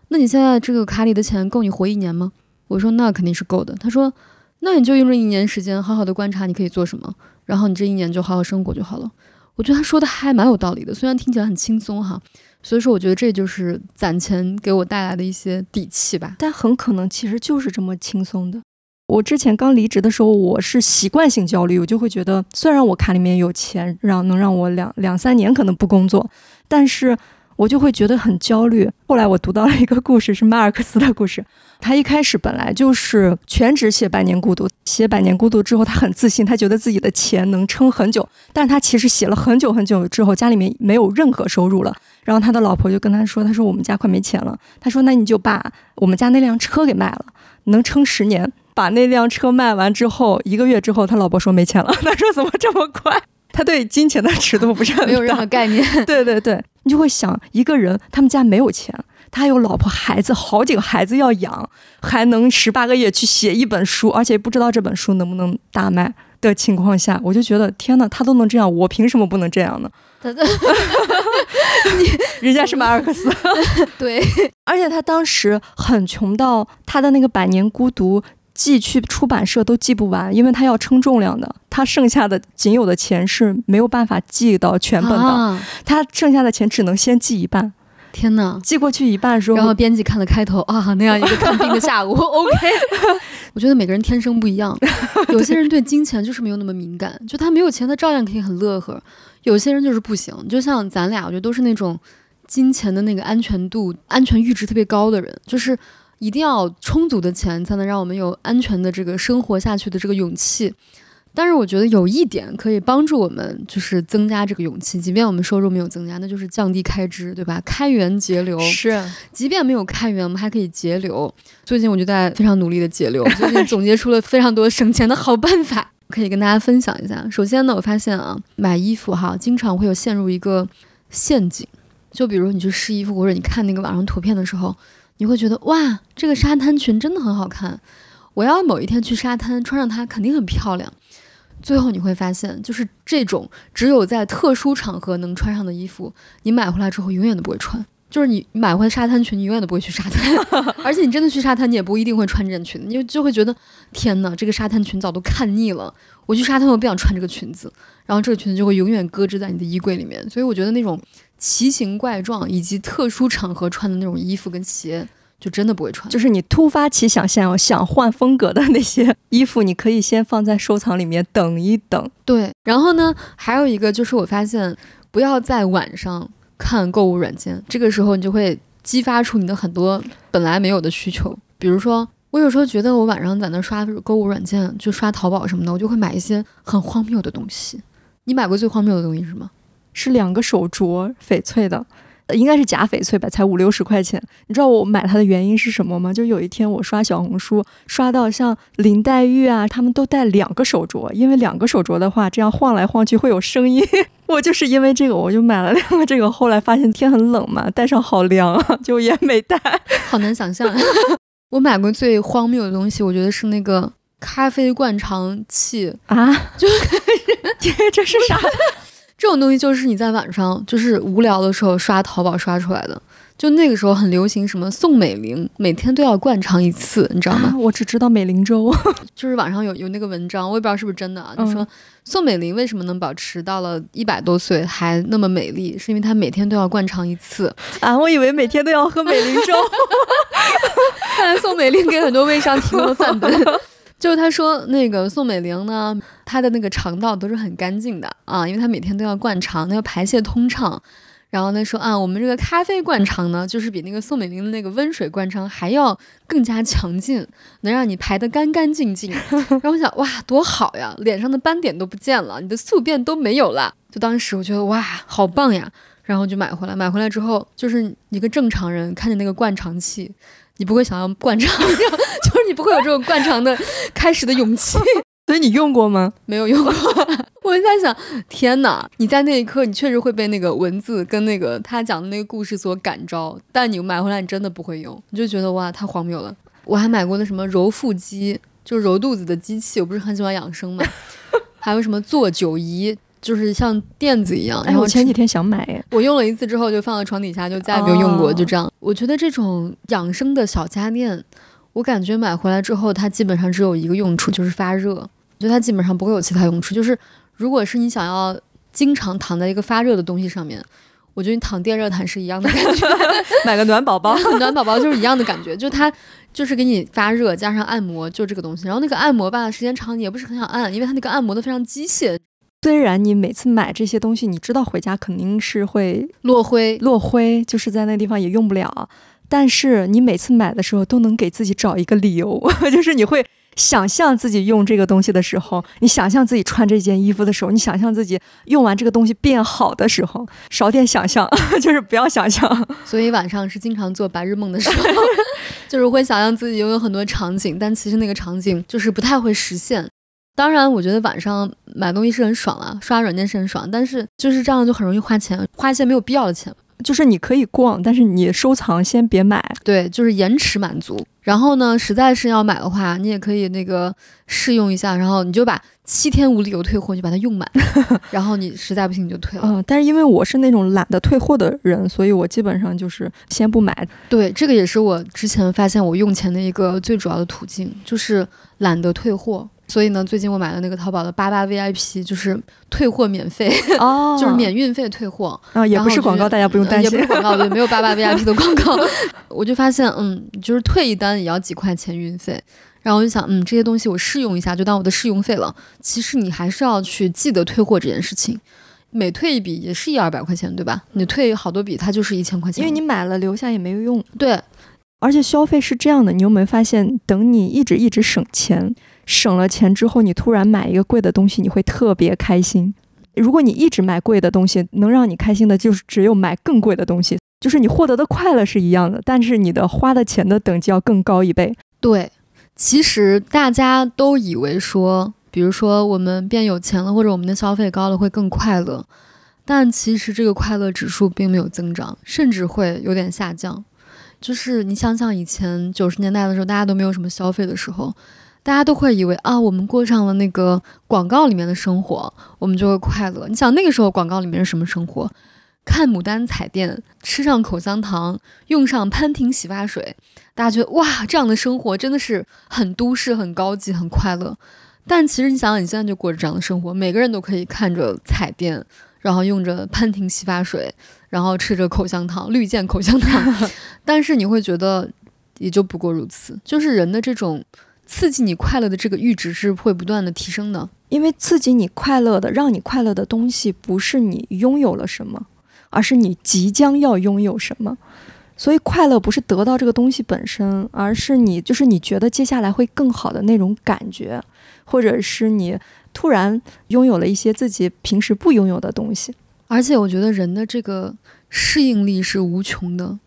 Speaker 1: 那你现在这个卡里的钱够你活一年吗？我说那肯定是够的。他说，那你就用这一年时间好好的观察你可以做什么，然后你这一年就好好生活就好了。我觉得他说的还蛮有道理的，虽然听起来很轻松哈。所以说，我觉得这就是攒钱给我带来的一些底气吧。
Speaker 2: 但很可能其实就是这么轻松的。我之前刚离职的时候，我是习惯性焦虑，我就会觉得，虽然我卡里面有钱，让能让我两两三年可能不工作，但是。我就会觉得很焦虑。后来我读到了一个故事，是马尔克斯的故事。他一开始本来就是全职写《百年孤独》，写《百年孤独》之后，他很自信，他觉得自己的钱能撑很久。但他其实写了很久很久之后，家里面没有任何收入了。然后他的老婆就跟他说：“他说我们家快没钱了。”他说：“那你就把我们家那辆车给卖了，能撑十年。”把那辆车卖完之后，一个月之后，他老婆说没钱了。他说：“怎么这么快？”他对金钱的尺度不是很
Speaker 1: 没有任何概念。
Speaker 2: 对对对。你就会想，一个人他们家没有钱，他有老婆孩子，好几个孩子要养，还能十八个月去写一本书，而且不知道这本书能不能大卖的情况下，我就觉得天哪，他都能这样，我凭什么不能这样呢？你人家是马尔克斯，
Speaker 1: 对，
Speaker 2: 而且他当时很穷到他的那个《百年孤独》。寄去出版社都寄不完，因为他要称重量的，他剩下的仅有的钱是没有办法寄到全本的，他剩下的钱只能先寄一半。
Speaker 1: 天哪！
Speaker 2: 寄过去一半时候，
Speaker 1: 然后编辑看了开头啊，那样一个看病的下午，OK。我觉得每个人天生不一样，有些人对金钱就是没有那么敏感，就他没有钱，他照样可以很乐呵；有些人就是不行，就像咱俩，我觉得都是那种金钱的那个安全度、安全阈值特别高的人，就是。一定要充足的钱，才能让我们有安全的这个生活下去的这个勇气。但是我觉得有一点可以帮助我们，就是增加这个勇气。即便我们收入没有增加，那就是降低开支，对吧？开源节流
Speaker 2: 是。
Speaker 1: 即便没有开源，我们还可以节流。最近我就在非常努力的节流，最近总结出了非常多省钱的好办法，可以跟大家分享一下。首先呢，我发现啊，买衣服哈，经常会有陷入一个陷阱。就比如你去试衣服，或者你看那个网上图片的时候。你会觉得哇，这个沙滩裙真的很好看，我要某一天去沙滩穿上它肯定很漂亮。最后你会发现，就是这种只有在特殊场合能穿上的衣服，你买回来之后永远都不会穿。就是你买回沙滩裙，你永远都不会去沙滩，而且你真的去沙滩，你也不一定会穿这件裙子，你就就会觉得天哪，这个沙滩裙早都看腻了。我去沙滩，我不想穿这个裙子，然后这个裙子就会永远搁置在你的衣柜里面。所以我觉得那种。奇形怪状以及特殊场合穿的那种衣服跟鞋，就真的不会穿。
Speaker 2: 就是你突发奇想，想要想换风格的那些衣服，你可以先放在收藏里面等一等。
Speaker 1: 对，然后呢，还有一个就是我发现，不要在晚上看购物软件，这个时候你就会激发出你的很多本来没有的需求。比如说，我有时候觉得我晚上在那刷购物软件，就刷淘宝什么的，我就会买一些很荒谬的东西。你买过最荒谬的东西是什么？
Speaker 2: 是两个手镯，翡翠的，应该是假翡翠吧，才五六十块钱。你知道我买它的原因是什么吗？就有一天我刷小红书，刷到像林黛玉啊，他们都戴两个手镯，因为两个手镯的话，这样晃来晃去会有声音。我就是因为这个，我就买了两个这个。后来发现天很冷嘛，戴上好凉啊，就也没戴。
Speaker 1: 好难想象。我买过最荒谬的东西，我觉得是那个咖啡灌肠器
Speaker 2: 啊，
Speaker 1: 就
Speaker 2: 这是啥？
Speaker 1: 这种东西就是你在晚上就是无聊的时候刷淘宝刷出来的，就那个时候很流行什么宋美龄，每天都要灌肠一次，你知道吗？
Speaker 2: 我只知道美龄粥，
Speaker 1: 就是网上有有那个文章，我也不知道是不是真的啊。就说宋美龄为什么能保持到了一百多岁还那么美丽，是因为她每天都要灌肠一次
Speaker 2: 啊！我以为每天都要喝美龄粥，
Speaker 1: 看来宋美龄给很多微商提供了范本。就是他说那个宋美龄呢，她的那个肠道都是很干净的啊，因为她每天都要灌肠，那要排泄通畅。然后他说啊，我们这个咖啡灌肠呢，就是比那个宋美龄的那个温水灌肠还要更加强劲，能让你排得干干净净。然后我想哇，多好呀，脸上的斑点都不见了，你的宿便都没有了。就当时我觉得哇，好棒呀，然后就买回来。买回来之后，就是一个正常人看见那个灌肠器。你不会想要灌肠，就是你不会有这种灌肠的开始的勇气。
Speaker 2: 所以你用过吗？
Speaker 1: 没有用过。我就在想，天哪！你在那一刻，你确实会被那个文字跟那个他讲的那个故事所感召，但你买回来，你真的不会用，你就觉得哇，太荒谬了。我还买过那什么揉腹机，就是揉肚子的机器。我不是很喜欢养生嘛，还有什么做酒仪。就是像垫子一样，
Speaker 2: 哎，我前几天想买，
Speaker 1: 我用了一次之后就放在床底下，就再也没有用过，就这样。我觉得这种养生的小家电，我感觉买回来之后，它基本上只有一个用处，就是发热。我觉得它基本上不会有其他用处。就是如果是你想要经常躺在一个发热的东西上面，我觉得你躺电热毯是一样的感觉，
Speaker 2: 买个暖宝宝，
Speaker 1: 暖宝宝就是一样的感觉，就它就是给你发热加上按摩，就这个东西。然后那个按摩吧，时间长你也不是很想按，因为它那个按摩的非常机械。
Speaker 2: 虽然你每次买这些东西，你知道回家肯定是会
Speaker 1: 落灰，
Speaker 2: 落灰，就是在那个地方也用不了。但是你每次买的时候都能给自己找一个理由，就是你会想象自己用这个东西的时候，你想象自己穿这件衣服的时候，你想象自己用完这个东西变好的时候，少点想象，就是不要想象。
Speaker 1: 所以晚上是经常做白日梦的时候，就是会想象自己拥有很多场景，但其实那个场景就是不太会实现。当然，我觉得晚上买东西是很爽啊，刷软件是很爽，但是就是这样就很容易花钱，花一些没有必要的钱。
Speaker 2: 就是你可以逛，但是你收藏先别买。
Speaker 1: 对，就是延迟满足。然后呢，实在是要买的话，你也可以那个试用一下，然后你就把七天无理由退货，就把它用满。然后你实在不行你就退了。
Speaker 2: 嗯，但是因为我是那种懒得退货的人，所以我基本上就是先不买。
Speaker 1: 对，这个也是我之前发现我用钱的一个最主要的途径，就是懒得退货。所以呢，最近我买了那个淘宝的八八 VIP，就是退货免费，哦，就是免运费退货
Speaker 2: 啊，也不是广告，大家不用担心，
Speaker 1: 也不是广告，对，没有八八 VIP 的广告。我就发现，嗯，就是退一单也要几块钱运费，然后我就想，嗯，这些东西我试用一下，就当我的试用费了。其实你还是要去记得退货这件事情，每退一笔也是一二百块钱，对吧？你退好多笔，它就是一千块钱，
Speaker 2: 因为你买了留下也没有用。
Speaker 1: 对，
Speaker 2: 而且消费是这样的，你有没有发现，等你一直一直省钱？省了钱之后，你突然买一个贵的东西，你会特别开心。如果你一直买贵的东西，能让你开心的就是只有买更贵的东西，就是你获得的快乐是一样的，但是你的花的钱的等级要更高一倍。
Speaker 1: 对，其实大家都以为说，比如说我们变有钱了，或者我们的消费高了会更快乐，但其实这个快乐指数并没有增长，甚至会有点下降。就是你想想以前九十年代的时候，大家都没有什么消费的时候。大家都会以为啊，我们过上了那个广告里面的生活，我们就会快乐。你想那个时候广告里面是什么生活？看牡丹彩电，吃上口香糖，用上潘婷洗发水，大家觉得哇，这样的生活真的是很都市、很高级、很快乐。但其实你想想，你现在就过着这样的生活，每个人都可以看着彩电，然后用着潘婷洗发水，然后吃着口香糖，绿箭口香糖。但是你会觉得也就不过如此，就是人的这种。刺激你快乐的这个阈值是会不断的提升的，
Speaker 2: 因为刺激你快乐的、让你快乐的东西，不是你拥有了什么，而是你即将要拥有什么。所以快乐不是得到这个东西本身，而是你就是你觉得接下来会更好的那种感觉，或者是你突然拥有了一些自己平时不拥有的东西。
Speaker 1: 而且我觉得人的这个适应力是无穷的，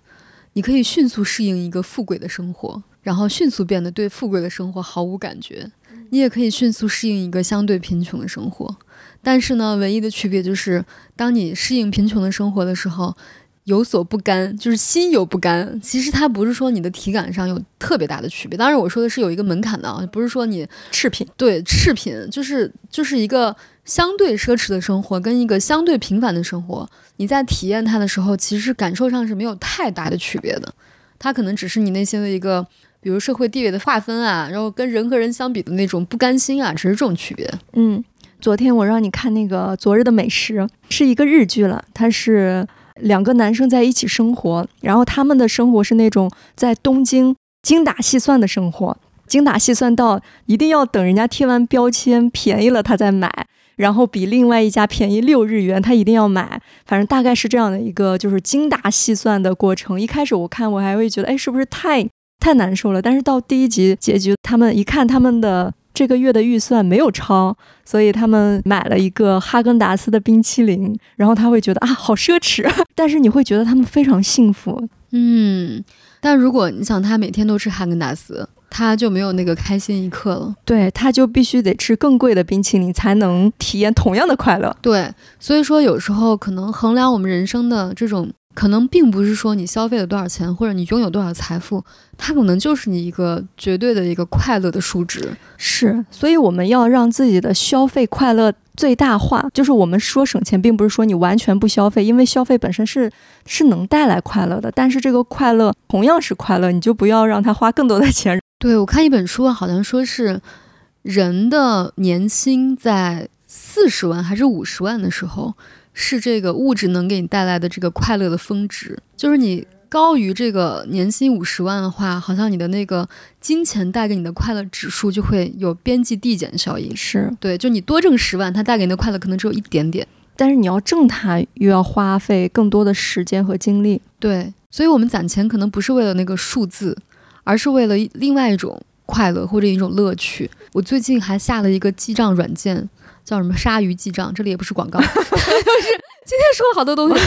Speaker 1: 你可以迅速适应一个富贵的生活。然后迅速变得对富贵的生活毫无感觉，你也可以迅速适应一个相对贫穷的生活，但是呢，唯一的区别就是，当你适应贫穷的生活的时候，有所不甘，就是心有不甘。其实它不是说你的体感上有特别大的区别，当然我说的是有一个门槛的啊，不是说你
Speaker 2: 赤贫，
Speaker 1: 对赤贫就是就是一个相对奢侈的生活跟一个相对平凡的生活，你在体验它的时候，其实感受上是没有太大的区别的，它可能只是你内心的一个。比如社会地位的划分啊，然后跟人和人相比的那种不甘心啊，只是这种区别。
Speaker 2: 嗯，昨天我让你看那个《昨日的美食》，是一个日剧了。它是两个男生在一起生活，然后他们的生活是那种在东京精打细算的生活，精打细算到一定要等人家贴完标签便宜了他再买，然后比另外一家便宜六日元他一定要买。反正大概是这样的一个就是精打细算的过程。一开始我看我还会觉得，哎，是不是太……太难受了，但是到第一集结局，他们一看他们的这个月的预算没有超，所以他们买了一个哈根达斯的冰淇淋，然后他会觉得啊，好奢侈，但是你会觉得他们非常幸福，
Speaker 1: 嗯，但如果你想他每天都吃哈根达斯，他就没有那个开心一刻了，
Speaker 2: 对，他就必须得吃更贵的冰淇淋才能体验同样的快乐，
Speaker 1: 对，所以说有时候可能衡量我们人生的这种。可能并不是说你消费了多少钱，或者你拥有多少财富，它可能就是你一个绝对的一个快乐的数值。
Speaker 2: 是，所以我们要让自己的消费快乐最大化。就是我们说省钱，并不是说你完全不消费，因为消费本身是是能带来快乐的。但是这个快乐同样是快乐，你就不要让他花更多的钱。
Speaker 1: 对我看一本书，好像说是人的年薪在。四十万还是五十万的时候，是这个物质能给你带来的这个快乐的峰值，就是你。高于这个年薪五十万的话，好像你的那个金钱带给你的快乐指数就会有边际递减效应。
Speaker 2: 是
Speaker 1: 对，就你多挣十万，它带给你的快乐可能只有一点点。
Speaker 2: 但是你要挣它，又要花费更多的时间和精力。
Speaker 1: 对，所以我们攒钱可能不是为了那个数字，而是为了另外一种快乐或者一种乐趣。我最近还下了一个记账软件，叫什么“鲨鱼记账”，这里也不是广告，就是今天说了好多东西。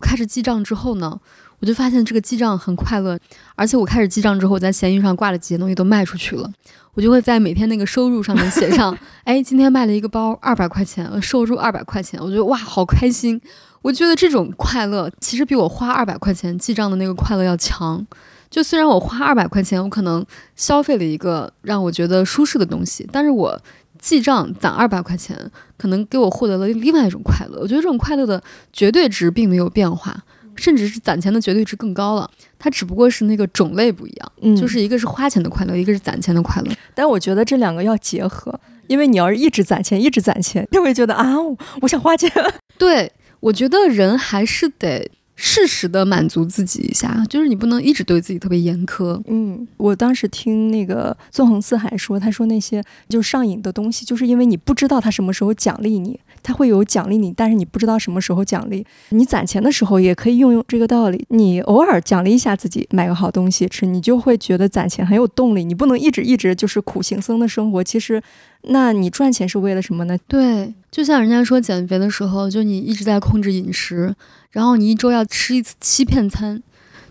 Speaker 1: 开始记账之后呢？我就发现这个记账很快乐，而且我开始记账之后，在闲鱼上挂了几件东西都卖出去了。我就会在每天那个收入上面写上，哎，今天卖了一个包二百块钱，收入二百块钱，我觉得哇，好开心。我觉得这种快乐其实比我花二百块钱记账的那个快乐要强。就虽然我花二百块钱，我可能消费了一个让我觉得舒适的东西，但是我记账攒二百块钱，可能给我获得了另外一种快乐。我觉得这种快乐的绝对值并没有变化。甚至是攒钱的绝对值更高了，它只不过是那个种类不一样，
Speaker 2: 嗯，
Speaker 1: 就是一个是花钱的快乐，一个是攒钱的快乐。
Speaker 2: 但我觉得这两个要结合，因为你要是一直攒钱，一直攒钱，就会觉得啊，我想花钱。
Speaker 1: 对，我觉得人还是得。适时的满足自己一下，就是你不能一直对自己特别严苛。
Speaker 2: 嗯，我当时听那个纵横四海说，他说那些就上瘾的东西，就是因为你不知道他什么时候奖励你，他会有奖励你，但是你不知道什么时候奖励你。攒钱的时候也可以用用这个道理，你偶尔奖励一下自己，买个好东西吃，你就会觉得攒钱很有动力。你不能一直一直就是苦行僧的生活，其实。那你赚钱是为了什么呢？
Speaker 1: 对，就像人家说减肥的时候，就你一直在控制饮食，然后你一周要吃一次欺骗餐，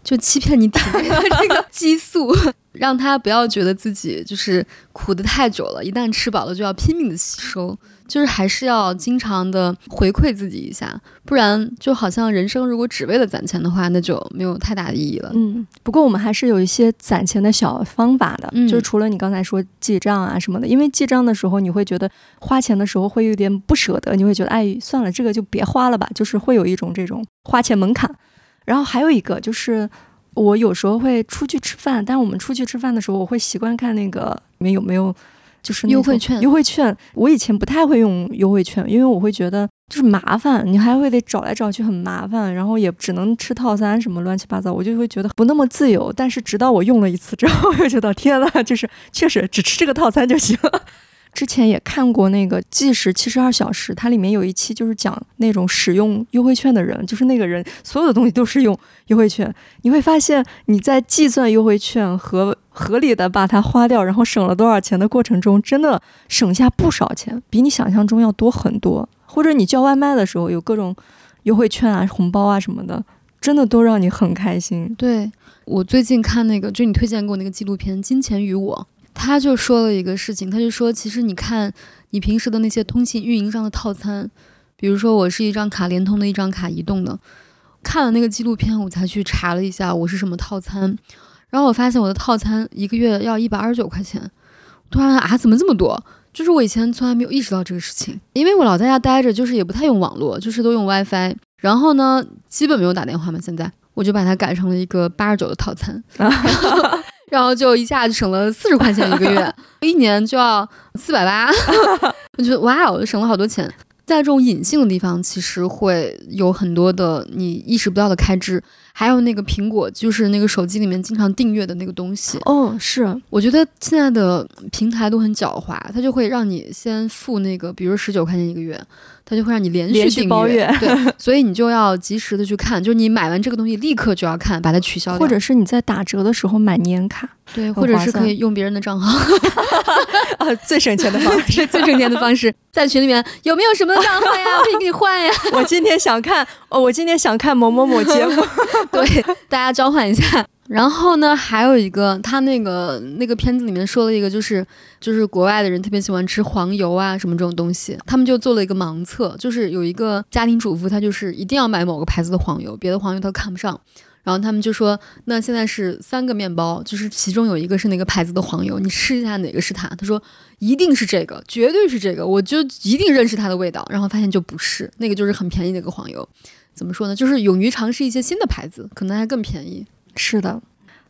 Speaker 1: 就欺骗你体内的这个激素，让他不要觉得自己就是苦的太久了，一旦吃饱了就要拼命的吸收。就是还是要经常的回馈自己一下，不然就好像人生如果只为了攒钱的话，那就没有太大的意义了。
Speaker 2: 嗯，不过我们还是有一些攒钱的小方法的，就是除了你刚才说记账啊什么的，因为记账的时候你会觉得花钱的时候会有点不舍得，你会觉得哎算了，这个就别花了吧，就是会有一种这种花钱门槛。然后还有一个就是我有时候会出去吃饭，但我们出去吃饭的时候，我会习惯看那个里面有没有。就是
Speaker 1: 优惠券，
Speaker 2: 优惠券。我以前不太会用优惠券，因为我会觉得就是麻烦，你还会得找来找去很麻烦，然后也只能吃套餐什么乱七八糟，我就会觉得不那么自由。但是直到我用了一次之后，我就觉得天呐，就是确实只吃这个套餐就行。之前也看过那个《计时七十二小时》，它里面有一期就是讲那种使用优惠券的人，就是那个人所有的东西都是用优惠券。你会发现你在计算优惠券和合理的把它花掉，然后省了多少钱的过程中，真的省下不少钱，比你想象中要多很多。或者你叫外卖的时候有各种优惠券啊、红包啊什么的，真的都让你很开心。
Speaker 1: 对我最近看那个，就你推荐给我那个纪录片《金钱与我》。他就说了一个事情，他就说，其实你看你平时的那些通信运营商的套餐，比如说我是一张卡联通的，一张卡移动的，看了那个纪录片，我才去查了一下我是什么套餐，然后我发现我的套餐一个月要一百二十九块钱，突然啊，怎么这么多？就是我以前从来没有意识到这个事情，因为我老在家待着，就是也不太用网络，就是都用 WiFi，然后呢，基本没有打电话嘛，现在我就把它改成了一个八十九的套餐。然后就一下就省了四十块钱一个月，一年就要四百八，我觉得哇哦，省了好多钱。在这种隐性的地方，其实会有很多的你意识不到的开支。还有那个苹果，就是那个手机里面经常订阅的那个东西。
Speaker 2: 哦，是，
Speaker 1: 我觉得现在的平台都很狡猾，它就会让你先付那个，比如十九块钱一个月。它就会让你连续订
Speaker 2: 阅，
Speaker 1: 对，所以你就要及时的去看，就是你买完这个东西立刻就要看，把它取消掉，
Speaker 2: 或者是你在打折的时候买年卡，
Speaker 1: 对，或者是可以用别人的账号，
Speaker 2: 啊，最省钱的方式，
Speaker 1: 最省钱的方式，在群里面有没有什么账号呀？我可以给你换呀。
Speaker 2: 我今天想看，哦，我今天想看某某某节目，
Speaker 1: 对，大家交换一下。然后呢，还有一个，他那个那个片子里面说了一个，就是就是国外的人特别喜欢吃黄油啊什么这种东西，他们就做了一个盲测，就是有一个家庭主妇，她就是一定要买某个牌子的黄油，别的黄油她看不上。然后他们就说，那现在是三个面包，就是其中有一个是那个牌子的黄油，你试一下哪个是它。他说一定是这个，绝对是这个，我就一定认识它的味道。然后发现就不是，那个就是很便宜的一个黄油。怎么说呢？就是勇于尝试一些新的牌子，可能还更便宜。
Speaker 2: 是的，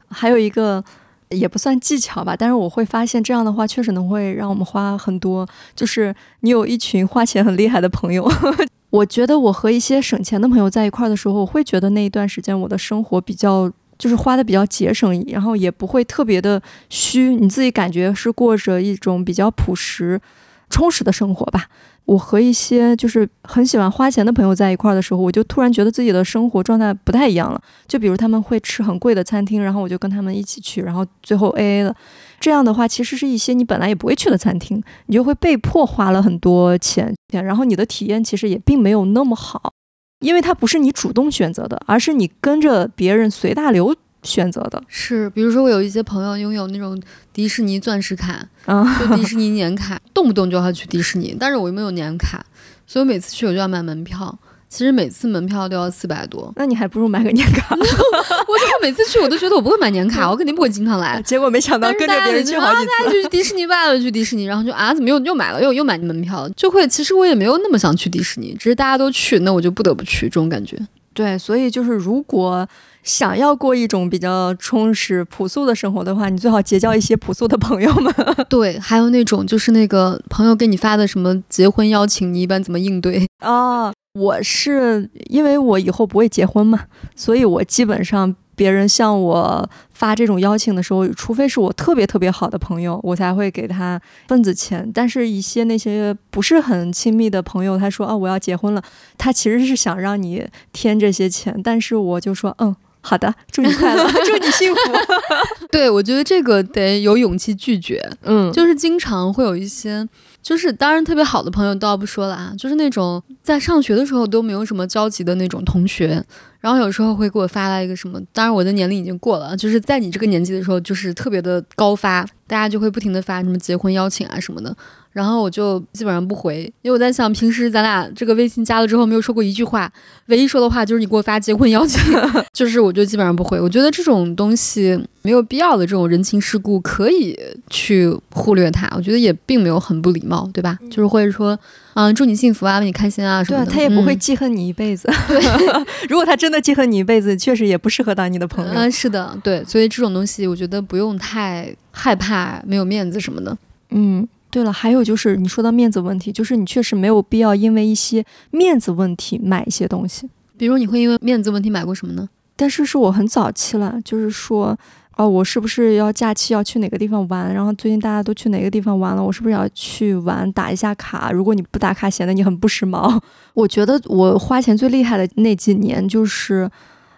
Speaker 2: 还有一个也不算技巧吧，但是我会发现这样的话确实能会让我们花很多。就是你有一群花钱很厉害的朋友，我觉得我和一些省钱的朋友在一块儿的时候，我会觉得那一段时间我的生活比较就是花的比较节省，然后也不会特别的虚，你自己感觉是过着一种比较朴实、充实的生活吧。我和一些就是很喜欢花钱的朋友在一块儿的时候，我就突然觉得自己的生活状态不太一样了。就比如他们会吃很贵的餐厅，然后我就跟他们一起去，然后最后 A A 了。这样的话，其实是一些你本来也不会去的餐厅，你就会被迫花了很多钱，然后你的体验其实也并没有那么好，因为它不是你主动选择的，而是你跟着别人随大流。选择的
Speaker 1: 是，比如说我有一些朋友拥有那种迪士尼钻石卡，就迪士尼年卡，动不动就要去迪士尼。但是我又没有年卡，所以我每次去我就要买门票。其实每次门票都要四百多，
Speaker 2: 那你还不如买个年卡。我
Speaker 1: 最后每次去我都觉得我不会买年卡，我肯定不会经常来。
Speaker 2: 结果没想到跟着别人去好几次。
Speaker 1: 大家去迪士尼吧，去迪士尼，然后就啊，怎么又又买了，又又买门票，就会。其实我也没有那么想去迪士尼，只是大家都去，那我就不得不去，这种感觉。
Speaker 2: 对，所以就是如果。想要过一种比较充实、朴素的生活的话，你最好结交一些朴素的朋友们。
Speaker 1: 对，还有那种就是那个朋友给你发的什么结婚邀请，你一般怎么应对
Speaker 2: 啊？我是因为我以后不会结婚嘛，所以我基本上别人向我发这种邀请的时候，除非是我特别特别好的朋友，我才会给他份子钱。但是，一些那些不是很亲密的朋友，他说哦我要结婚了，他其实是想让你添这些钱，但是我就说嗯。好的，祝你快乐，祝你幸福。
Speaker 1: 对，我觉得这个得有勇气拒绝。
Speaker 2: 嗯，
Speaker 1: 就是经常会有一些，就是当然特别好的朋友倒不说了啊，就是那种在上学的时候都没有什么交集的那种同学，然后有时候会给我发来一个什么，当然我的年龄已经过了，就是在你这个年纪的时候，就是特别的高发，大家就会不停的发什么结婚邀请啊什么的。然后我就基本上不回，因为我在想，平时咱俩这个微信加了之后没有说过一句话，唯一说的话就是你给我发结婚邀请，就是我就基本上不回。我觉得这种东西没有必要的这种人情世故可以去忽略它，我觉得也并没有很不礼貌，对吧？就是或者说，嗯，祝你幸福啊，为你开心啊什么
Speaker 2: 的。对他也不会记恨你一辈子。
Speaker 1: 对，
Speaker 2: 如果他真的记恨你一辈子，确实也不适合当你的朋友。
Speaker 1: 嗯，是的，对，所以这种东西我觉得不用太害怕没有面子什么的。
Speaker 2: 嗯。对了，还有就是你说到面子问题，就是你确实没有必要因为一些面子问题买一些东西。
Speaker 1: 比如你会因为面子问题买过什么呢？
Speaker 2: 但是是我很早期了，就是说，哦，我是不是要假期要去哪个地方玩？然后最近大家都去哪个地方玩了？我是不是要去玩打一下卡？如果你不打卡，显得你很不时髦。我觉得我花钱最厉害的那几年就是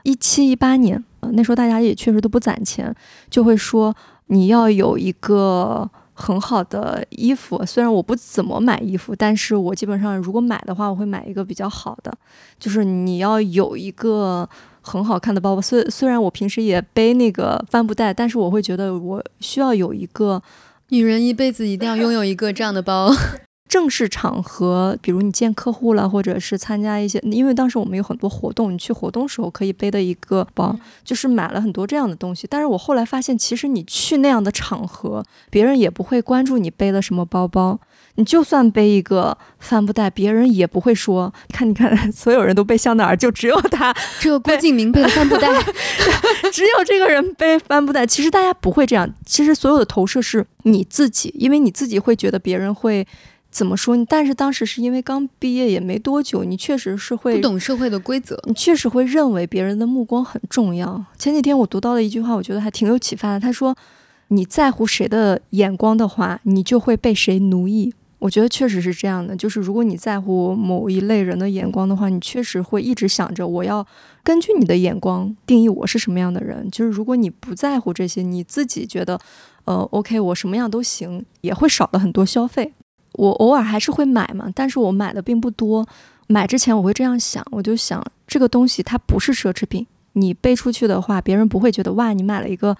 Speaker 2: 一七一八年，那时候大家也确实都不攒钱，就会说你要有一个。很好的衣服，虽然我不怎么买衣服，但是我基本上如果买的话，我会买一个比较好的。就是你要有一个很好看的包包，虽虽然我平时也背那个帆布袋，但是我会觉得我需要有一个
Speaker 1: 女人一辈子一定要拥有一个这样的包。
Speaker 2: 正式场合，比如你见客户了，或者是参加一些，因为当时我们有很多活动，你去活动时候可以背的一个包，就是买了很多这样的东西。但是我后来发现，其实你去那样的场合，别人也不会关注你背了什么包包。你就算背一个帆布袋，别人也不会说，看你看，所有人都背香奈儿，就只有他，
Speaker 1: 只有郭敬明背的帆布袋，
Speaker 2: 只有这个人背帆布袋。其实大家不会这样，其实所有的投射是你自己，因为你自己会觉得别人会。怎么说？但是当时是因为刚毕业也没多久，你确实是会
Speaker 1: 不懂社会的规则，
Speaker 2: 你确实会认为别人的目光很重要。前几天我读到了一句话，我觉得还挺有启发的。他说：“你在乎谁的眼光的话，你就会被谁奴役。”我觉得确实是这样的。就是如果你在乎某一类人的眼光的话，你确实会一直想着我要根据你的眼光定义我是什么样的人。就是如果你不在乎这些，你自己觉得呃 OK，我什么样都行，也会少了很多消费。我偶尔还是会买嘛，但是我买的并不多。买之前我会这样想，我就想这个东西它不是奢侈品，你背出去的话，别人不会觉得哇，你买了一个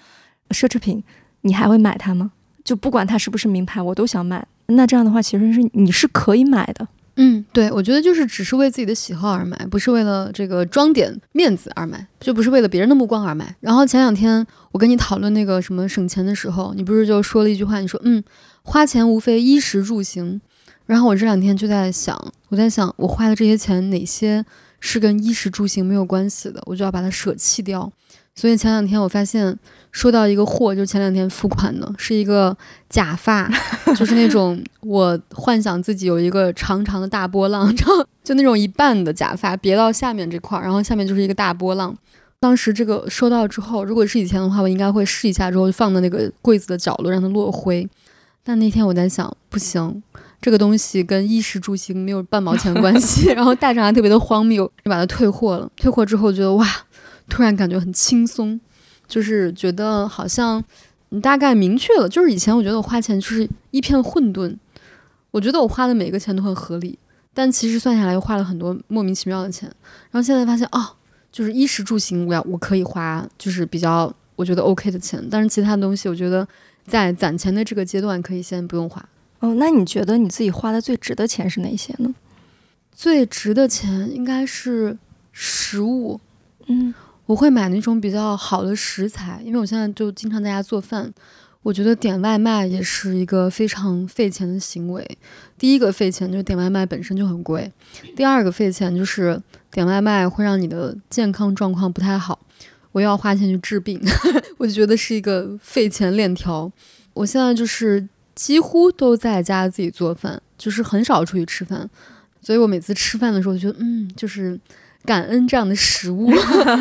Speaker 2: 奢侈品，你还会买它吗？就不管它是不是名牌，我都想买。那这样的话，其实是你是可以买的。
Speaker 1: 嗯，对，我觉得就是只是为自己的喜好而买，不是为了这个装点面子而买，就不是为了别人的目光而买。然后前两天我跟你讨论那个什么省钱的时候，你不是就说了一句话，你说嗯。花钱无非衣食住行，然后我这两天就在想，我在想我花的这些钱哪些是跟衣食住行没有关系的，我就要把它舍弃掉。所以前两天我发现收到一个货，就是前两天付款的，是一个假发，就是那种我幻想自己有一个长长的大波浪，然后就那种一半的假发别到下面这块儿，然后下面就是一个大波浪。当时这个收到之后，如果是以前的话，我应该会试一下之后放在那个柜子的角落让它落灰。但那天我在想，不行，这个东西跟衣食住行没有半毛钱关系，然后戴上还特别的荒谬，就把它退货了。退货之后觉得哇，突然感觉很轻松，就是觉得好像你大概明确了，就是以前我觉得我花钱就是一片混沌，我觉得我花的每个钱都很合理，但其实算下来又花了很多莫名其妙的钱。然后现在发现哦。就是衣食住行，我要我可以花，就是比较我觉得 OK 的钱，但是其他的东西，我觉得在攒钱的这个阶段可以先不用花。
Speaker 2: 哦，那你觉得你自己花的最值的钱是哪些呢？
Speaker 1: 最值的钱应该是食物，
Speaker 2: 嗯，
Speaker 1: 我会买那种比较好的食材，因为我现在就经常在家做饭。我觉得点外卖也是一个非常费钱的行为。第一个费钱就是点外卖本身就很贵，第二个费钱就是点外卖会让你的健康状况不太好，我又要花钱去治病，我就觉得是一个费钱链条。我现在就是几乎都在家自己做饭，就是很少出去吃饭，所以我每次吃饭的时候就觉得，嗯，就是感恩这样的食物。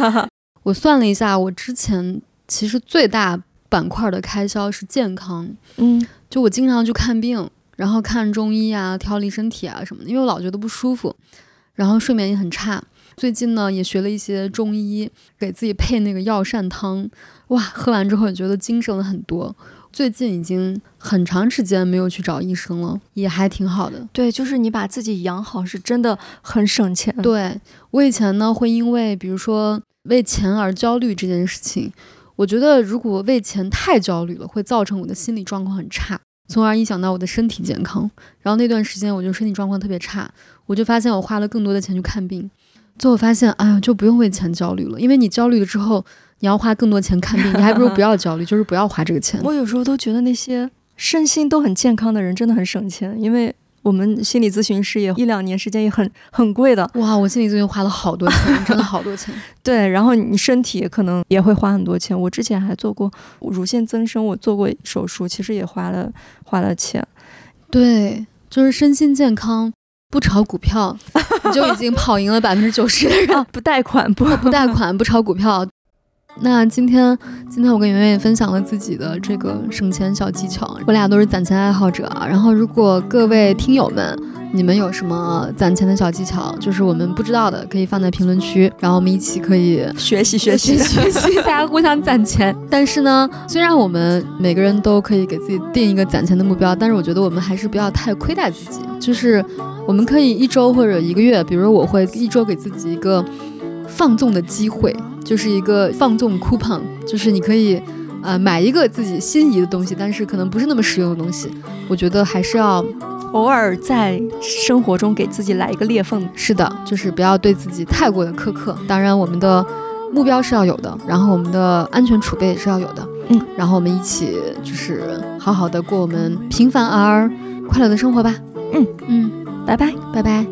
Speaker 1: 我算了一下，我之前其实最大。板块的开销是健康，
Speaker 2: 嗯，
Speaker 1: 就我经常去看病，然后看中医啊，调理身体啊什么的，因为我老觉得不舒服，然后睡眠也很差。最近呢，也学了一些中医，给自己配那个药膳汤，哇，喝完之后也觉得精神了很多。最近已经很长时间没有去找医生了，也还挺好的。
Speaker 2: 对，就是你把自己养好，是真的很省钱。
Speaker 1: 对我以前呢，会因为比如说为钱而焦虑这件事情。我觉得，如果为钱太焦虑了，会造成我的心理状况很差，从而影响到我的身体健康。然后那段时间，我就身体状况特别差，我就发现我花了更多的钱去看病，最后发现，哎呀，就不用为钱焦虑了，因为你焦虑了之后，你要花更多钱看病，你还不如不要焦虑，就是不要花这个钱。
Speaker 2: 我有时候都觉得那些身心都很健康的人真的很省钱，因为。我们心理咨询师也一两年时间也很很贵的
Speaker 1: 哇！我心理咨询花了好多钱，真的好多钱。
Speaker 2: 对，然后你身体可能也会花很多钱。我之前还做过乳腺增生，我做过手术，其实也花了花了钱。
Speaker 1: 对，就是身心健康，不炒股票，你就已经跑赢了 百分之九十的人。
Speaker 2: 不贷款，
Speaker 1: 不不贷款，不炒股票。那今天，今天我跟圆圆也分享了自己的这个省钱小技巧。我俩都是攒钱爱好者啊。然后，如果各位听友们，你们有什么攒钱的小技巧，就是我们不知道的，可以放在评论区，然后我们一起可以
Speaker 2: 学习学习
Speaker 1: 学习，大家互相攒钱。但是呢，虽然我们每个人都可以给自己定一个攒钱的目标，但是我觉得我们还是不要太亏待自己。就是我们可以一周或者一个月，比如我会一周给自己一个放纵的机会。就是一个放纵 coupon，就是你可以，呃，买一个自己心仪的东西，但是可能不是那么实用的东西。我觉得还是要
Speaker 2: 偶尔在生活中给自己来一个裂缝。
Speaker 1: 是的，就是不要对自己太过的苛刻。当然，我们的目标是要有的，然后我们的安全储备也是要有的。
Speaker 2: 嗯，
Speaker 1: 然后我们一起就是好好的过我们平凡而快乐的生活吧。
Speaker 2: 嗯
Speaker 1: 嗯，
Speaker 2: 拜拜
Speaker 1: 拜拜。